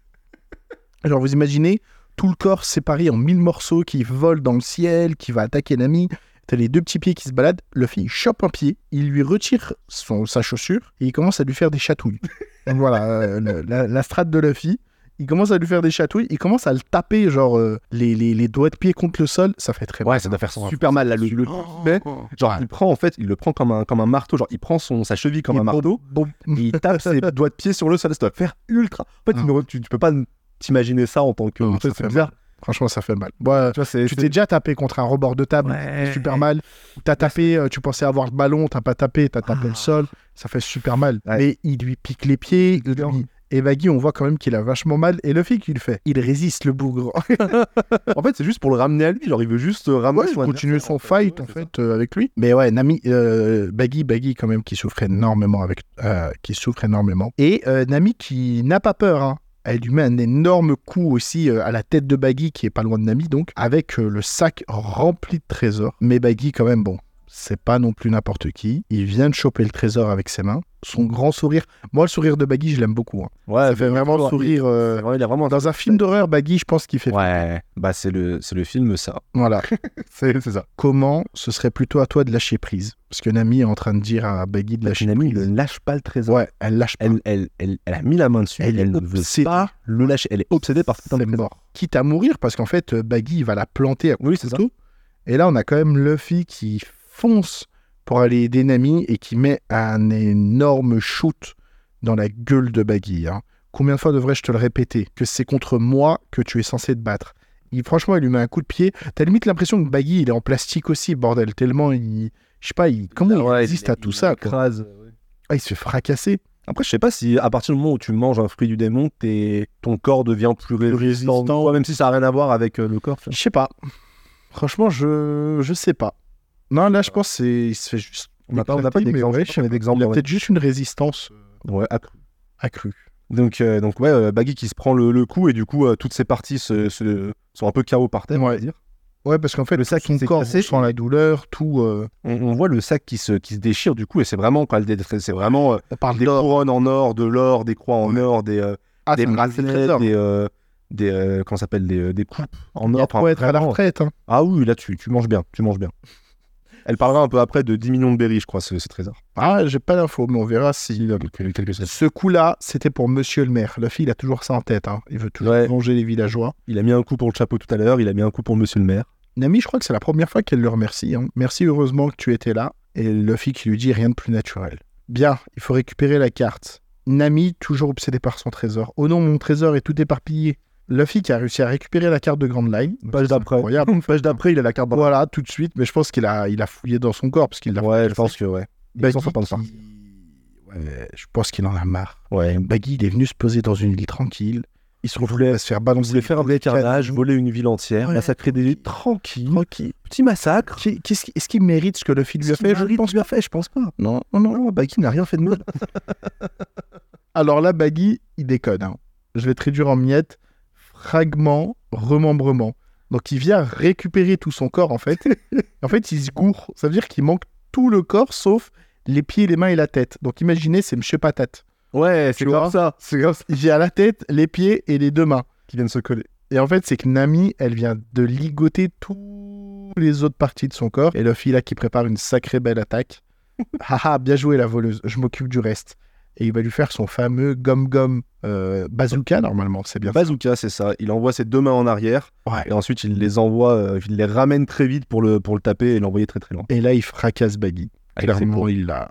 Alors, vous imaginez tout le corps séparé en mille morceaux qui volent dans le ciel, qui va attaquer Nami. T'as les deux petits pieds qui se baladent. Luffy, il chope un pied, il lui retire son, sa chaussure et il commence à lui faire des chatouilles. Donc voilà, euh, le- la, la strate de Luffy. Il commence à lui faire des chatouilles, il commence à le taper, genre euh, les, les, les doigts de pied contre le sol. Ça fait très mal. Ouais, ça doit faire super mal, là, le, le mais, Genre, il prend, en fait, il le prend comme un, comme un marteau. Genre, il prend son, sa cheville comme Et un marteau. bon- et il tape ses doigts de pied sur le sol. Ça doit faire ultra. En fait, Ah. tu ne- tu, peux pas t'imaginer ça en tant que. Non, en fait, ça c'est fait bizarre. Franchement, ça fait mal. Ouais, Tu vois, t'es déjà tapé contre un rebord de table, Ouais. super mal. Ou T'as tapé, euh, tu pensais avoir le ballon, t'as pas tapé, t'as tapé le sol, ça fait super mal. Ouais. Mais il lui pique les pieds, il lui- Et Baggy, on voit quand même qu'il a vachement mal. Et le fait qu'il fait, il résiste le bougre. En fait, c'est juste pour le ramener à lui. Genre, il veut juste euh, ramener Ouais, son continuer son fight Ouais, en fait euh, avec lui. Mais ouais, Nami, euh, Baggy, Baggy quand même qui souffre énormément avec, euh, qui souffre énormément. Et Nami qui n'a pas peur. Hein. Elle lui met un énorme coup aussi à la tête de Baggy qui est pas loin de Nami donc avec le sac rempli de trésors. Mais Baggy quand même bon. C'est pas non plus n'importe qui. Il vient de choper le trésor avec ses mains. Son grand sourire. Moi, le sourire de Baggy, je l'aime beaucoup. hein. Ouais, Ça fait vraiment il- sourire. euh, il a vraiment. Dans un film d'horreur, Baggy, je pense qu'il fait. Ouais, bah, c'est le, le film, ça. Voilà. C'est ça. comment ce serait plutôt à toi de lâcher prise? Parce que Nami est en train de dire à Baggy de lâcher Nami prise. ne lâche pas le trésor. Ouais, elle lâche pas. Elle, elle, elle, elle a mis la main dessus. Elle ne veut pas le lâcher. Elle est obsédée par cet C'est trésor. mort. Quitte à mourir, parce qu'en fait, euh, Baggy il va la planter à Oui, c'est ça. Et là, on a quand même Luffy qui fonce pour aller aider Nami et qui met un énorme shoot dans la gueule de Baggy. hein. Combien de fois devrais-je te le répéter Que c'est contre moi que tu es censé te battre? Il, franchement, il lui met un coup de pied. T'as limite l'impression que Baggy, il est en plastique aussi, bordel. Tellement il. Je sais pas, il... comment il Ah ouais, résiste à tout ça quoi. écrase, ouais. Ah, il se fait fracasser. Après, je sais pas si à partir du moment où tu manges un fruit du démon, t'es- ton corps devient plus résistant. résistant. Ouais, même si ça a rien à voir avec euh, le corps. Je sais pas. Franchement, je je sais pas. Non, là, je pense que c'est il se fait juste. On n'a pas, pas d'exemple. ouais, Il a ouais. peut-être juste une résistance Ouais, accru. accrue. Donc, euh, donc ouais, euh, Baggy qui se prend le, le coup et du coup, euh, toutes ses parties se, se- sont un peu KO par terre, on va Ouais. dire. Ouais, parce qu'en fait, Le sac qui s'est corps cassé. sans la douleur, tout. euh, On, on voit le sac qui se, qui se déchire du coup et c'est vraiment, quand c'est vraiment euh, on parle des couronnes en or, de l'or, des croix en Ouais. or, des, euh, Ah, des bracelets, des, euh, des euh, comment ça s'appelle, des, euh, des coupes en Il y or. a de quoi Enfin, être à la retraite. hein. Ah oui, là tu, tu manges bien, tu manges bien. Elle parlera un peu après de 10 millions de berries, je crois, ce, ce trésor. Ah, j'ai pas d'infos, mais on verra si. Quelque chose. Ce coup-là, c'était pour Monsieur le maire. Luffy, il a toujours ça en tête. hein. Il veut toujours Ouais. venger les villageois. Il a mis un coup pour le chapeau tout à l'heure, il a mis un coup pour Monsieur le maire. Nami, je crois que c'est la première fois qu'elle le remercie. hein. Merci heureusement que tu étais là. Et Luffy qui lui dit rien de plus naturel. Bien, il faut récupérer la carte. Nami, toujours obsédé par son trésor. Oh non, mon trésor est tout éparpillé. Luffy qui a réussi à récupérer la carte de Grand Line. Page d'après. Page d'après, il a la carte dans Voilà, tout de suite. Mais je pense qu'il a, il a fouillé dans son corps parce qu'il l'a Ouais, je pense que ouais. Baggy de qui- Ouais, je pense qu'il en a marre. Ouais. Baggy, il est venu se poser dans une île tranquille. Il se voulait- à se faire balancer. voulait faire un vrai carnage, voler une ville entière, Ouais. massacrer des gens tranquille. Tranquille. Petit massacre. Qui- Est-ce qu'il mérite ce que Luffy lui a fait? Je pense lui a fait, je pense pas. Non, non, non. Non, Baggy n'a rien fait de mal. Alors là, Baggy, il déconne. hein. Je vais te réduire en miettes. Fragment, remembrement. Donc il vient récupérer tout son corps en fait. en fait, il se gourre. Ça veut dire qu'il manque tout le corps sauf les pieds, les mains et la tête. Donc imaginez, c'est Monsieur Patate. Ouais, c'est comme ça. C'est comme ça. J'ai à la tête, les pieds et les deux mains. Qui viennent se coller. Et en fait, c'est que Nami, elle vient de ligoter toutes les autres parties de son corps. Et Luffy, là, qui prépare une sacrée belle attaque. Haha, bien joué la voleuse, je m'occupe du reste. Et il va lui faire son fameux gom-gom euh, bazooka, normalement, c'est bien. Bazooka, c'est ça. Il envoie ses deux mains en arrière Ouais. et ensuite il les envoie, euh, il les ramène très vite pour le, pour le taper et l'envoyer très très loin. Et là, il fracasse Baggy. Ses Clairement, il a...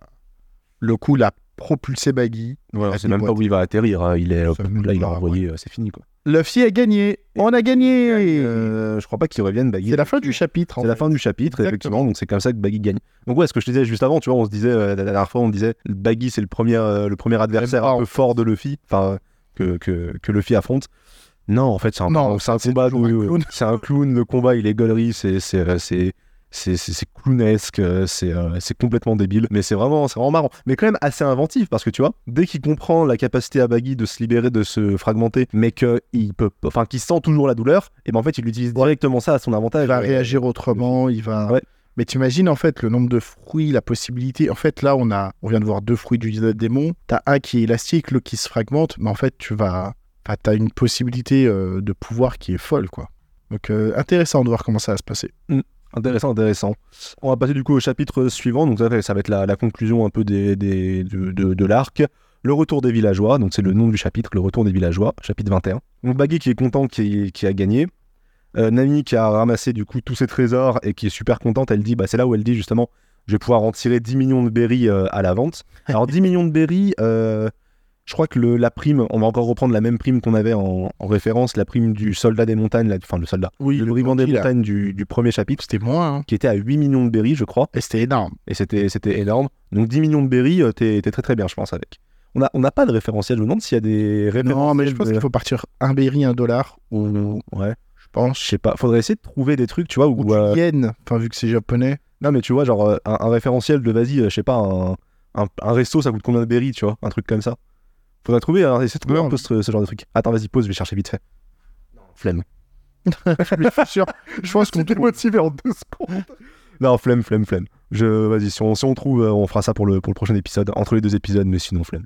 Le coup l'a propulsé Baggy. Ouais, on sait même pas où il va atterrir. hein. Il est, là, il a envoyé, euh, c'est fini quoi. Luffy a gagné On a gagné Euh, je crois pas qu'il revienne Baggy. C'est la fin du chapitre. C'est la fin du chapitre, Exactement. effectivement, donc c'est comme ça que Baggy gagne. Donc ouais, ce que je te disais juste avant, tu vois, on se disait, euh, la dernière fois, on disait, Baggy c'est le premier, euh, le premier adversaire un peu fort de Luffy, enfin, que, que, que Luffy affronte. Non, en fait, c'est un, Non, c'est un combat, c'est un clown, le combat, il est gaulerie, c'est, c'est, c'est, clownesque, euh, c'est, euh, c'est complètement débile, mais c'est vraiment, c'est vraiment marrant. Mais quand même assez inventif, parce que tu vois, dès qu'il comprend la capacité à Baggy de se libérer, de se fragmenter, mais qu'il peut, enfin, qu'il sent toujours la douleur, et ben en fait, il utilise directement ça à son avantage. Il va réagir autrement, il va... Ouais. Mais t'imagines en fait le nombre de fruits, la possibilité. En fait, là, on a, on vient de voir deux fruits du démon. T'as un qui est élastique, l'autre qui se fragmente, mais en fait, tu vas, enfin, t'as une possibilité euh, de pouvoir qui est folle, quoi. Donc euh, intéressant de voir comment ça va se passer. Intéressant, intéressant. On va passer du coup au chapitre suivant. Donc ça, ça va être la, conclusion un peu de, de- l'arc. Le retour des villageois. Donc c'est le nom du chapitre, le retour des villageois, chapitre 21. Donc Baggy qui est content, qui, qui a gagné. Euh, Nami qui a ramassé du coup tous ses trésors et qui est super contente. Elle dit, bah c'est là où elle dit justement, je vais pouvoir en tirer 10 millions de berries euh, à la vente. Alors 10 millions de berries, euh, je crois que le- la prime, on va encore reprendre la même prime qu'on avait en, en référence, la prime du soldat des montagnes, la- enfin le soldat, Oui, le brigand des montagnes du, du premier chapitre C'était moins, hein. qui était à 8 millions de berries, je crois, Et c'était énorme. et c'était, c'était énorme. Donc 10 millions de berries, euh, t'es, t'es très très bien, je pense, avec. On n'a on pas de référentiel, je me demande s'il y a des référentiels. Non, mais je pense de- qu'il faut partir un berry, un dollar, ou Ouais, je pense. je sais pas, faudrait essayer de trouver des trucs, tu vois. Ou du euh, yen, enfin vu que c'est japonais. Non, mais tu vois, genre euh, un, un référentiel de, vas-y, je sais pas, un, un, un resto, ça coûte combien de berries, tu vois, un truc comme ça. Faudrait trouver, alors, essayer de trouver un peu ce, ce genre de truc. Attends, vas-y, pause, je vais chercher vite fait. Flemme. je pense qu'on trouve. motivé en deux secondes. Non, flemme, flemme, flemme. Je, vas-y, si on, si on trouve, euh, on fera ça pour le, pour le prochain épisode, entre les deux épisodes, mais sinon, flemme.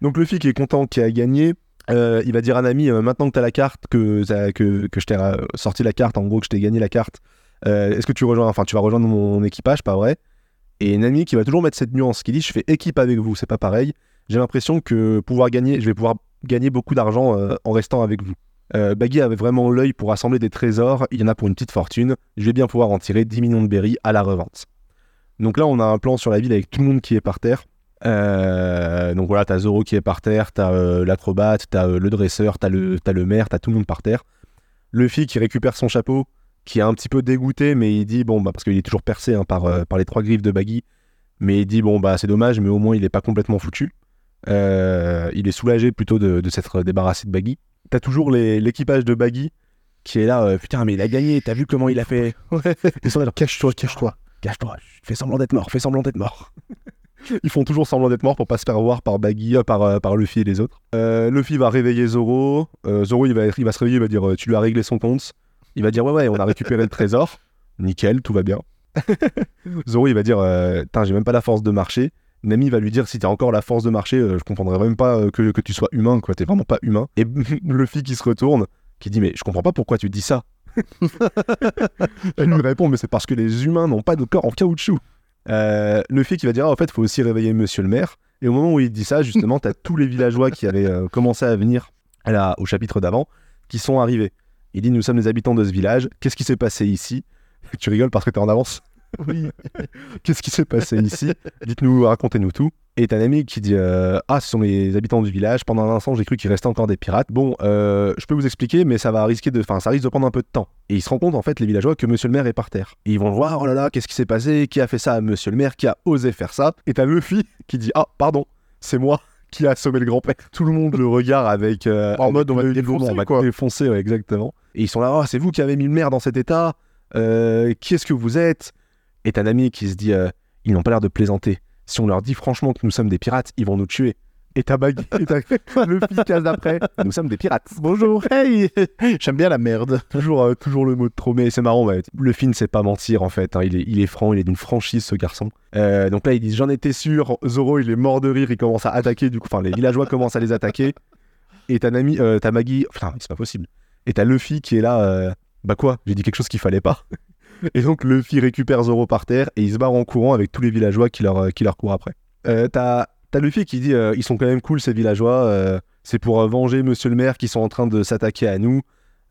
Donc, Luffy qui est content, qui a gagné, euh, il va dire à Nami, euh, maintenant que tu as la carte, que, que, que je t'ai euh, sorti la carte, en gros, que je t'ai gagné la carte, euh, est-ce que tu rejoins, enfin, tu vas rejoindre mon équipage, pas vrai Et Nami qui va toujours mettre cette nuance, qui dit, je fais équipe avec vous, c'est pas pareil. J'ai l'impression que pouvoir gagner, je vais pouvoir gagner beaucoup d'argent euh, en restant avec vous. Euh, Baggy avait vraiment l'œil pour rassembler des trésors, il y en a pour une petite fortune, je vais bien pouvoir en tirer 10 millions de berries à la revente. Donc là, on a un plan sur la ville avec tout le monde qui est par terre. Euh, donc voilà, t'as Zoro qui est par terre, t'as euh, l'acrobate, t'as le dresseur, t'as le, t'as le maire, t'as tout le monde par terre. Luffy qui récupère son chapeau, qui est un petit peu dégoûté, mais il dit, bon, bah, parce qu'il est toujours percé hein, par, par les trois griffes de Baggy, mais il dit, bon, bah c'est dommage, mais au moins il est pas complètement foutu. Euh, il est soulagé plutôt de, de s'être débarrassé de Baggy. T'as toujours l'équipage de Baggy qui est là, euh, putain, mais il a gagné, t'as vu comment il a fait? Ils sont là, genre, Cache-toi, cache-toi. cache-toi, fais semblant d'être mort, fais semblant d'être mort. Ils font toujours semblant d'être morts pour pas se faire voir par Baggy, euh, par, euh, par Luffy et les autres. Luffy va réveiller Zoro. Zoro, il va, il va se réveiller, il va dire Tu lui as réglé son compte. Il va dire Ouais, ouais, on a récupéré le trésor. Nickel, tout va bien. Zoro, il va dire Putain, j'ai même pas la force de marcher. Nami va lui dire Si t'as encore la force de marcher, euh, je comprendrais même pas euh, que, que tu sois humain, quoi. T'es vraiment pas humain. Et Luffy qui se retourne, qui dit Mais je comprends pas pourquoi tu dis ça. Elle lui répond Mais c'est parce que les humains n'ont pas de corps en caoutchouc. Euh, Luffy qui va dire Ah, en fait, faut aussi réveiller Monsieur le maire. Et au moment où il dit ça, justement, t'as tous les villageois qui avaient euh, commencé à venir à la- au chapitre d'avant qui sont arrivés. Il dit Nous sommes les habitants de ce village. Qu'est-ce qui s'est passé ici? Tu rigoles parce que t'es en avance? Oui. Qu'est-ce qui s'est passé ici? Dites-nous, racontez-nous tout. Et t'as un ami qui dit euh, Ah, ce sont les habitants du village. Pendant un instant, j'ai cru qu'il restait encore des pirates. Bon, euh, je peux vous expliquer, mais ça va risquer de. Enfin, ça risque de prendre un peu de temps. Et ils se rendent compte, en fait, les villageois, que monsieur le maire est par terre. Et ils vont le voir Oh là là, qu'est-ce qui s'est passé? Qui a fait ça à monsieur le maire? Qui a osé faire ça? Et t'as Luffy qui dit Ah, pardon, c'est moi qui a assommé le grand-père. Tout le monde le regarde avec. euh, En mode, on va le défoncer, on va quoi. défoncer, ouais, exactement. Et ils sont là Oh, c'est vous qui avez mis le maire dans cet état Euh, Qui est-ce que vous êtes? Et t'as un ami qui se dit euh, Ils n'ont pas l'air de plaisanter. Si on leur dit franchement que nous sommes des pirates, ils vont nous tuer. Et t'as Baggy, et t'as le fils d'après. Nous sommes des pirates. Bonjour, hey J'aime bien la merde. Toujours, euh, toujours le mot de trop, mais c'est marrant. ouais. Le film ne sait pas mentir en fait. hein. Il, est, il est franc, il est d'une franchise ce garçon. Euh, donc là, ils disent J'en étais sûr. Zoro, il est mort de rire. Il commence à attaquer. Du coup, enfin, les villageois commencent à les attaquer. Et t'as Nami, euh, Maggie. Enfin, c'est pas possible. Et t'as Luffy qui est là. bah quoi J'ai dit quelque chose qu'il fallait pas. Et donc Luffy récupère Zoro par terre et il se barre en courant avec tous les villageois qui leur, euh, qui leur courent après. Euh, T'as t'as Luffy qui dit euh, ils sont quand même cool ces villageois, euh, c'est pour venger Monsieur le Maire qui sont en train de s'attaquer à nous.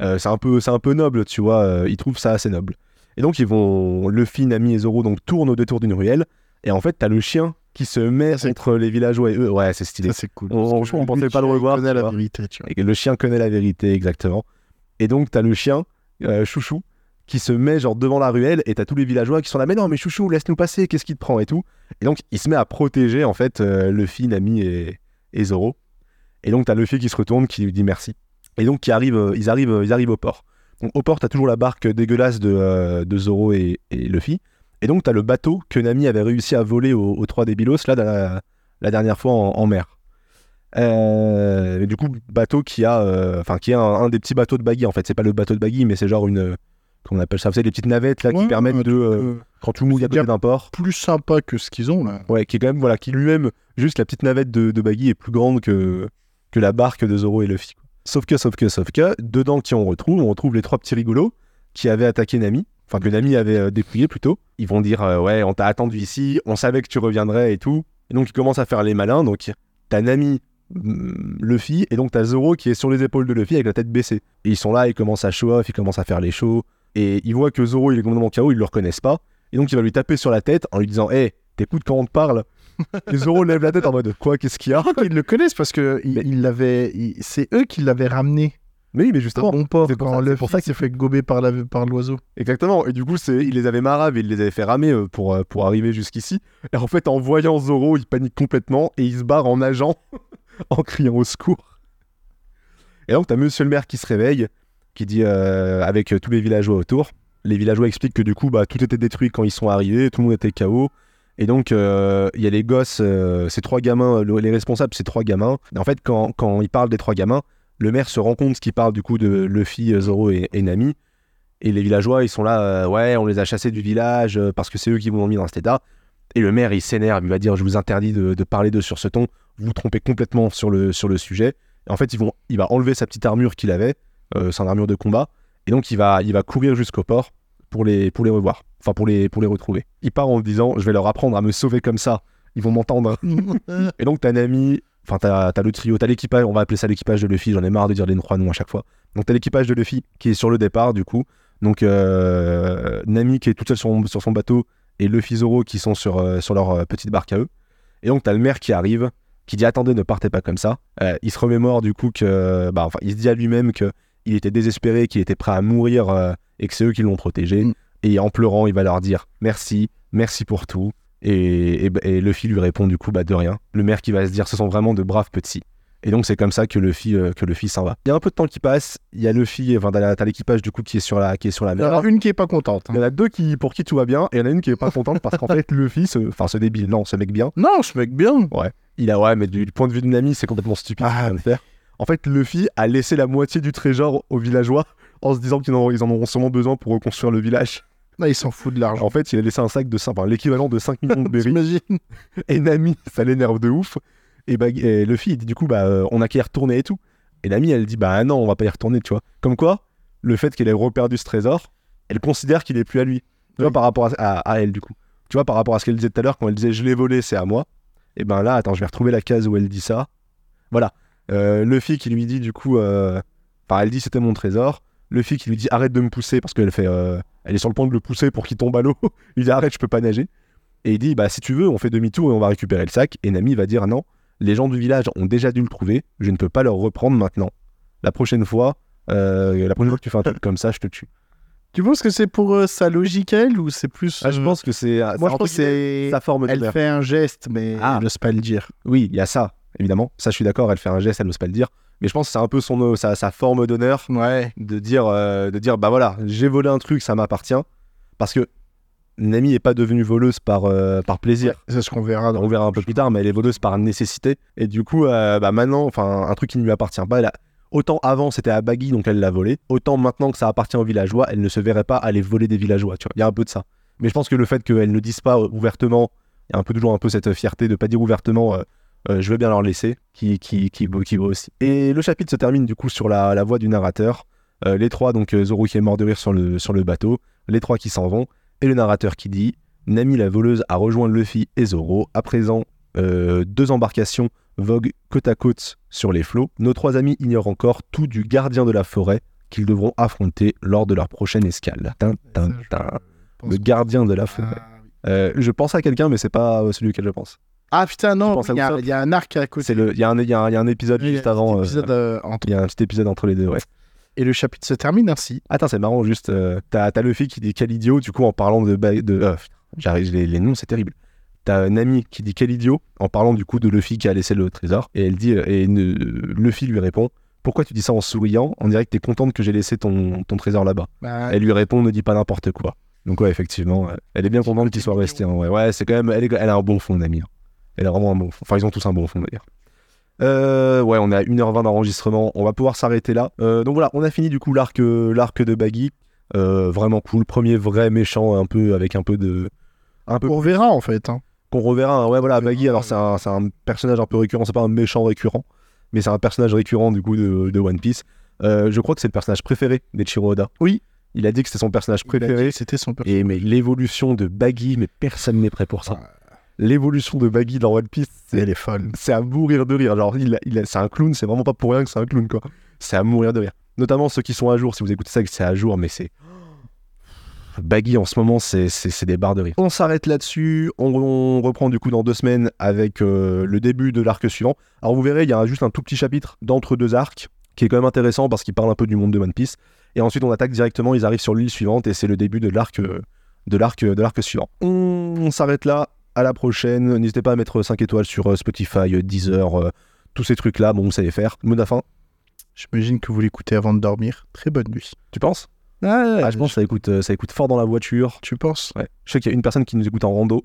C'est un peu c'est un peu noble, tu vois. ils trouvent ça assez noble. Et donc ils vont Luffy, Nami et Zoro donc tournent au détour d'une ruelle et en fait t'as le chien qui se met c'est entre les villageois et eux. Ouais, c'est stylé. Ça, c'est cool. On- que on pensait pas le revoir, connaît tu la vérité, tu vois. Et le chien connaît la vérité, exactement. Et donc, t'as le chien, euh, Chouchou, qui se met genre devant la ruelle, et t'as tous les villageois qui sont là, mais non, mais Chouchou, laisse-nous passer, qu'est-ce qui te prend et tout. Et donc, il se met à protéger, en fait, euh, Luffy, Nami et, Zoro. Et donc, t'as Luffy qui se retourne, qui lui dit merci. Et donc, qui arrive, euh, ils, arrivent, ils arrivent au port. Donc, au port, t'as toujours la barque dégueulasse de, euh, de Zoro et, et Luffy. Et donc, t'as le bateau que Nami avait réussi à voler aux, aux trois débilos, là, la, dernière fois en, mer. Euh, du coup, bateau qui a, euh, enfin, qui est un, un des petits bateaux de Baggy. En fait, c'est pas le bateau de Baggy, mais c'est genre une, comment on appelle ça Vous savez, les petites navettes là qui permettent de, euh, euh, quand tout mouille à côté d'un port, plus sympa que ce qu'ils ont là. ouais, qui est quand même, voilà, qui lui-même, juste la petite navette de, de Baggy est plus grande que que la barque de Zoro et Luffy. quoi. Sauf que, sauf que, sauf que, dedans qui on retrouve, on retrouve les trois petits rigolos qui avaient attaqué Nami, enfin que Nami avait euh, dépouillé plutôt. Ils vont dire, ouais, on t'a attendu ici, on savait que tu reviendrais et tout. Et donc ils commencent à faire les malins. Donc t'as Nami, mm, Luffy, et donc t'as Zoro qui est sur les épaules de Luffy avec la tête baissée. Et ils sont là, ils commencent à show off, ils commencent à faire les shows. Et ils voient que Zoro il est complètement KO, ils le reconnaissent pas. Et donc il va lui taper sur la tête en lui disant, hé, t'écoutes quand on te parle Et Zoro lève la tête en mode, quoi, qu'est-ce qu'il y a? Je crois qu'ils le connaissent parce que il, Mais- il l'avait- il- c'est eux qui l'avaient ramené Mais oui, mais justement, bon port c'est pour quand ça- c'est le pour fils ça s'est fait gober par la- par l'oiseau. Exactement. Et du coup, c'est, il les avait maraves et il les avait fait ramer euh, pour, euh, pour arriver jusqu'ici. Et en fait, en voyant Zoro, il panique complètement et il se barre en nageant, en criant au secours. Et donc, t'as Monsieur le maire qui se réveille, qui dit euh, avec euh, tous les villageois autour. Les villageois expliquent que du coup, bah, tout était détruit quand ils sont arrivés, tout le monde était KO. Et donc, euh, il y a les gosses, ces trois gamins, le- les responsables, ces trois gamins. En fait, quand, quand il parle des trois gamins, le maire se rend compte qu'il parle du coup de Luffy, Zoro et, Nami. Et les villageois, ils sont là, ouais, on les a chassés du village parce que c'est eux qui vous ont mis dans cet état. Et le maire, il s'énerve, il va dire, je vous interdis de, parler d'eux sur ce ton, vous vous trompez complètement sur le, sujet. Et en fait, ils il va enlever sa petite armure qu'il avait, euh, son armure de combat, et donc il va, il va courir jusqu'au port pour les, pour les revoir, enfin pour les, pour les retrouver. Il part en disant, je vais leur apprendre à me sauver comme ça, ils vont m'entendre. Et donc, t'as Nami, enfin, t'as t'as le trio, t'as l'équipage, on va appeler ça l'équipage de Luffy, j'en ai marre de dire les trois noms à chaque fois. Donc, t'as l'équipage de Luffy qui est sur le départ, du coup. Donc, euh, Nami qui est toute seule sur, sur son bateau et Luffy Zoro qui sont sur, euh, sur leur euh, petite barque à eux. Et donc, t'as le maire qui arrive, qui dit Attendez, ne partez pas comme ça. Il se remémore, du coup, que. Bah, enfin, il se dit à lui-même que il était désespéré, qu'il était prêt à mourir euh, et que c'est eux qui l'ont protégé. Mm. Et en pleurant, il va leur dire Merci, merci pour tout. Et, et, et Luffy lui répond du coup bah, de rien. Le maire qui va se dire ce sont vraiment de braves petits. Et donc c'est comme ça que Luffy, euh, que Luffy s'en va. Il y a un peu de temps qui passe, il y a Luffy, enfin t'as l'équipage du coup qui est sur la, qui est sur la Il y en mer. a une qui est pas contente. Il y en a deux qui, pour qui tout va bien, et il y en a une qui est pas contente parce qu'en fait Luffy, ce- enfin ce débile, non, ce mec bien, Non, ce mec bien. il a ouais, mais du, du point de vue de Nami, c'est complètement stupide Ah, de faire. En fait, Luffy a laissé la moitié du trésor aux villageois en se disant qu'ils en, auront sûrement besoin pour reconstruire le village. Non, il s'en fout de l'argent. En fait, il a laissé un sac de 5, enfin, l'équivalent de 5 millions de berries. T'imagines Et Nami, ça l'énerve de ouf. Et, bah, et Luffy, il dit du coup, bah, euh, on a qu'à y retourner et tout. Et Nami, elle dit, bah non, on va pas y retourner, tu vois. Comme quoi, le fait qu'elle ait reperdu ce trésor, elle considère qu'il est plus à lui. Tu vois, Oui. par rapport à, à- à elle, du coup. Tu vois, par rapport à ce qu'elle disait tout à l'heure, quand elle disait, je l'ai volé, c'est à moi. Et ben là, attends, je vais retrouver la case où elle dit ça. Voilà. Euh, Luffy qui lui dit, du coup, euh, enfin, elle dit, c'était mon trésor. Luffy qui lui dit, arrête de me pousser, parce qu'elle fait, euh, elle est sur le point de le pousser pour qu'il tombe à l'eau. il dit, arrête, je peux pas nager. Et il dit, bah si tu veux, on fait demi-tour et on va récupérer le sac. Et Nami va dire, non, les gens du village ont déjà dû le trouver, je ne peux pas leur reprendre maintenant. La prochaine fois, euh, la prochaine fois que tu fais un truc comme ça, je te tue. Tu penses que c'est pour euh, sa logique elle ou c'est plus. Ah, je pense que c'est Moi, je pense que c'est. sa forme Elle fait un geste, mais Ah. elle n'ose pas le dire. Oui, il y a ça, évidemment. Ça, je suis d'accord, elle fait un geste, elle n'ose pas le dire. Mais je pense que c'est un peu son, sa, sa forme d'honneur Ouais. de dire, euh, de dire bah voilà, j'ai volé un truc, ça m'appartient. Parce que Nami n'est pas devenue voleuse par, euh, par plaisir. C'est ce qu'on verra dans On verra un peu plus tard, mais elle est voleuse par nécessité. Et du coup, euh, bah maintenant, enfin, un truc qui ne lui appartient pas, elle a- autant avant c'était à Baggy, donc elle l'a volé, autant maintenant que ça appartient aux villageois, elle ne se verrait pas aller voler des villageois. Tu vois, il y a un peu de ça. Mais je pense que le fait qu'elle ne dise pas ouvertement, il y a un peu toujours un peu cette fierté de pas dire ouvertement, euh, je veux bien leur laisser, qui, qui, qui, aussi. Et le chapitre se termine du coup sur la, la voix du narrateur. Euh, les trois, donc euh, Zoro qui est mort de rire sur le, sur le bateau, les trois qui s'en vont, et le narrateur qui dit Nami la voleuse a rejoint Luffy et Zoro. À présent, euh, deux embarcations voguent côte à côte sur les flots. Nos trois amis ignorent encore tout du gardien de la forêt qu'ils devront affronter lors de leur prochaine escale. Tin, tin, tin. Le gardien de la forêt. Euh, je pense à quelqu'un, mais c'est pas celui auquel je pense. Ah, putain, non, il y, a- y un arc à côté. Il y, a un- y y a épisode Oui, il y a juste avant. euh, euh, entre- il y a un petit épisode entre les deux, ouais. Et le chapitre se termine ainsi. Attends, c'est marrant, juste. euh, T'as Luffy qui dit quel idiot, du coup, en parlant de. euh, J'arrive, les, les noms, c'est terrible. T'as Nami qui dit quel idiot, en parlant du coup de Luffy qui a laissé le trésor. Et elle dit. Et ne- Luffy lui répond Pourquoi tu dis ça en souriant? On dirait que t'es contente que j'ai laissé ton, ton trésor là-bas. Bah, Elle lui répond Ne dis pas n'importe quoi. Donc, ouais, effectivement, elle est bien contente qu'il soit resté. hein, ouais, ouais c'est quand même. Elle, est- elle a un bon fond, Nami. hein. Elle a vraiment un bon fond. Enfin, ils ont tous un bon fond d'ailleurs. Euh, ouais, on est à 1h20 d'enregistrement, on va pouvoir s'arrêter là. Euh, donc voilà, on a fini du coup l'arc euh, l'arc de Baggy. Euh, vraiment cool, premier vrai méchant un peu avec un peu de un peu on verra en fait. hein. qu'on reverra. hein. Ouais, voilà, Baggy, alors c'est un, c'est un personnage un peu récurrent, c'est pas un méchant récurrent, mais c'est un personnage récurrent du coup de, de One Piece. Je crois que c'est le personnage préféré d'Echiro Oda. Oui. Il a dit que c'était son personnage préféré. C'était son personnage. Et mais l'évolution de Baggy, mais personne n'est prêt pour ça. L'évolution de Baggy dans One Piece, c'est Elle est folle. c'est à mourir de rire. Genre, il, il c'est un clown, c'est vraiment pas pour rien que c'est un clown, quoi. C'est à mourir de rire. Notamment ceux qui sont à jour, si vous écoutez ça, que c'est à jour, mais c'est. Baggy en ce moment, c'est, des barres de rire. On s'arrête là-dessus. On, on reprend du coup dans deux semaines avec euh, le début de l'arc suivant. Alors vous verrez, il y a juste un tout petit chapitre d'entre deux arcs qui est quand même intéressant parce qu'il parle un peu du monde de One Piece. Et ensuite, on attaque directement. Ils arrivent sur l'île suivante et c'est le début de l'arc, euh, de l'arc, de l'arc suivant. On, on s'arrête là. À la prochaine. N'hésitez pas à mettre 5 étoiles sur euh, Spotify, euh, Deezer, euh, tous ces trucs-là. Bon, vous savez faire. Mot de la fin. J'imagine que vous l'écoutez avant de dormir. Très bonne nuit. Tu penses? Ah, je pense que ça écoute, ça écoute fort dans la voiture. Tu penses? Ouais. Je sais qu'il y a une personne qui nous écoute en rando.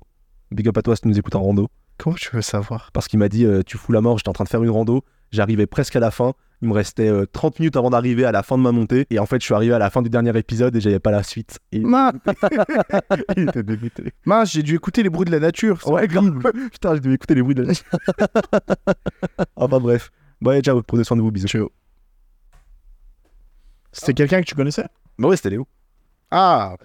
Big up à toi si tu nous écoutes en rando. Comment tu veux savoir? Parce qu'il m'a dit euh, Tu fous la mort, j'étais en train de faire une rando. J'arrivais presque à la fin. Il me restait euh, 30 minutes avant d'arriver à la fin de ma montée. Et en fait, je suis arrivé à la fin du dernier épisode et j'avais pas la suite. Et Mince, il était dégoûté. mince, j'ai dû écouter les bruits de la nature. Ouais, grave. Putain, j'ai dû écouter les bruits de la. enfin bref. Bon, allez, ciao, prenez soin de vous, bisous. Ciao. C'était quelqu'un que tu connaissais? Bah ouais, c'était Léo. Ah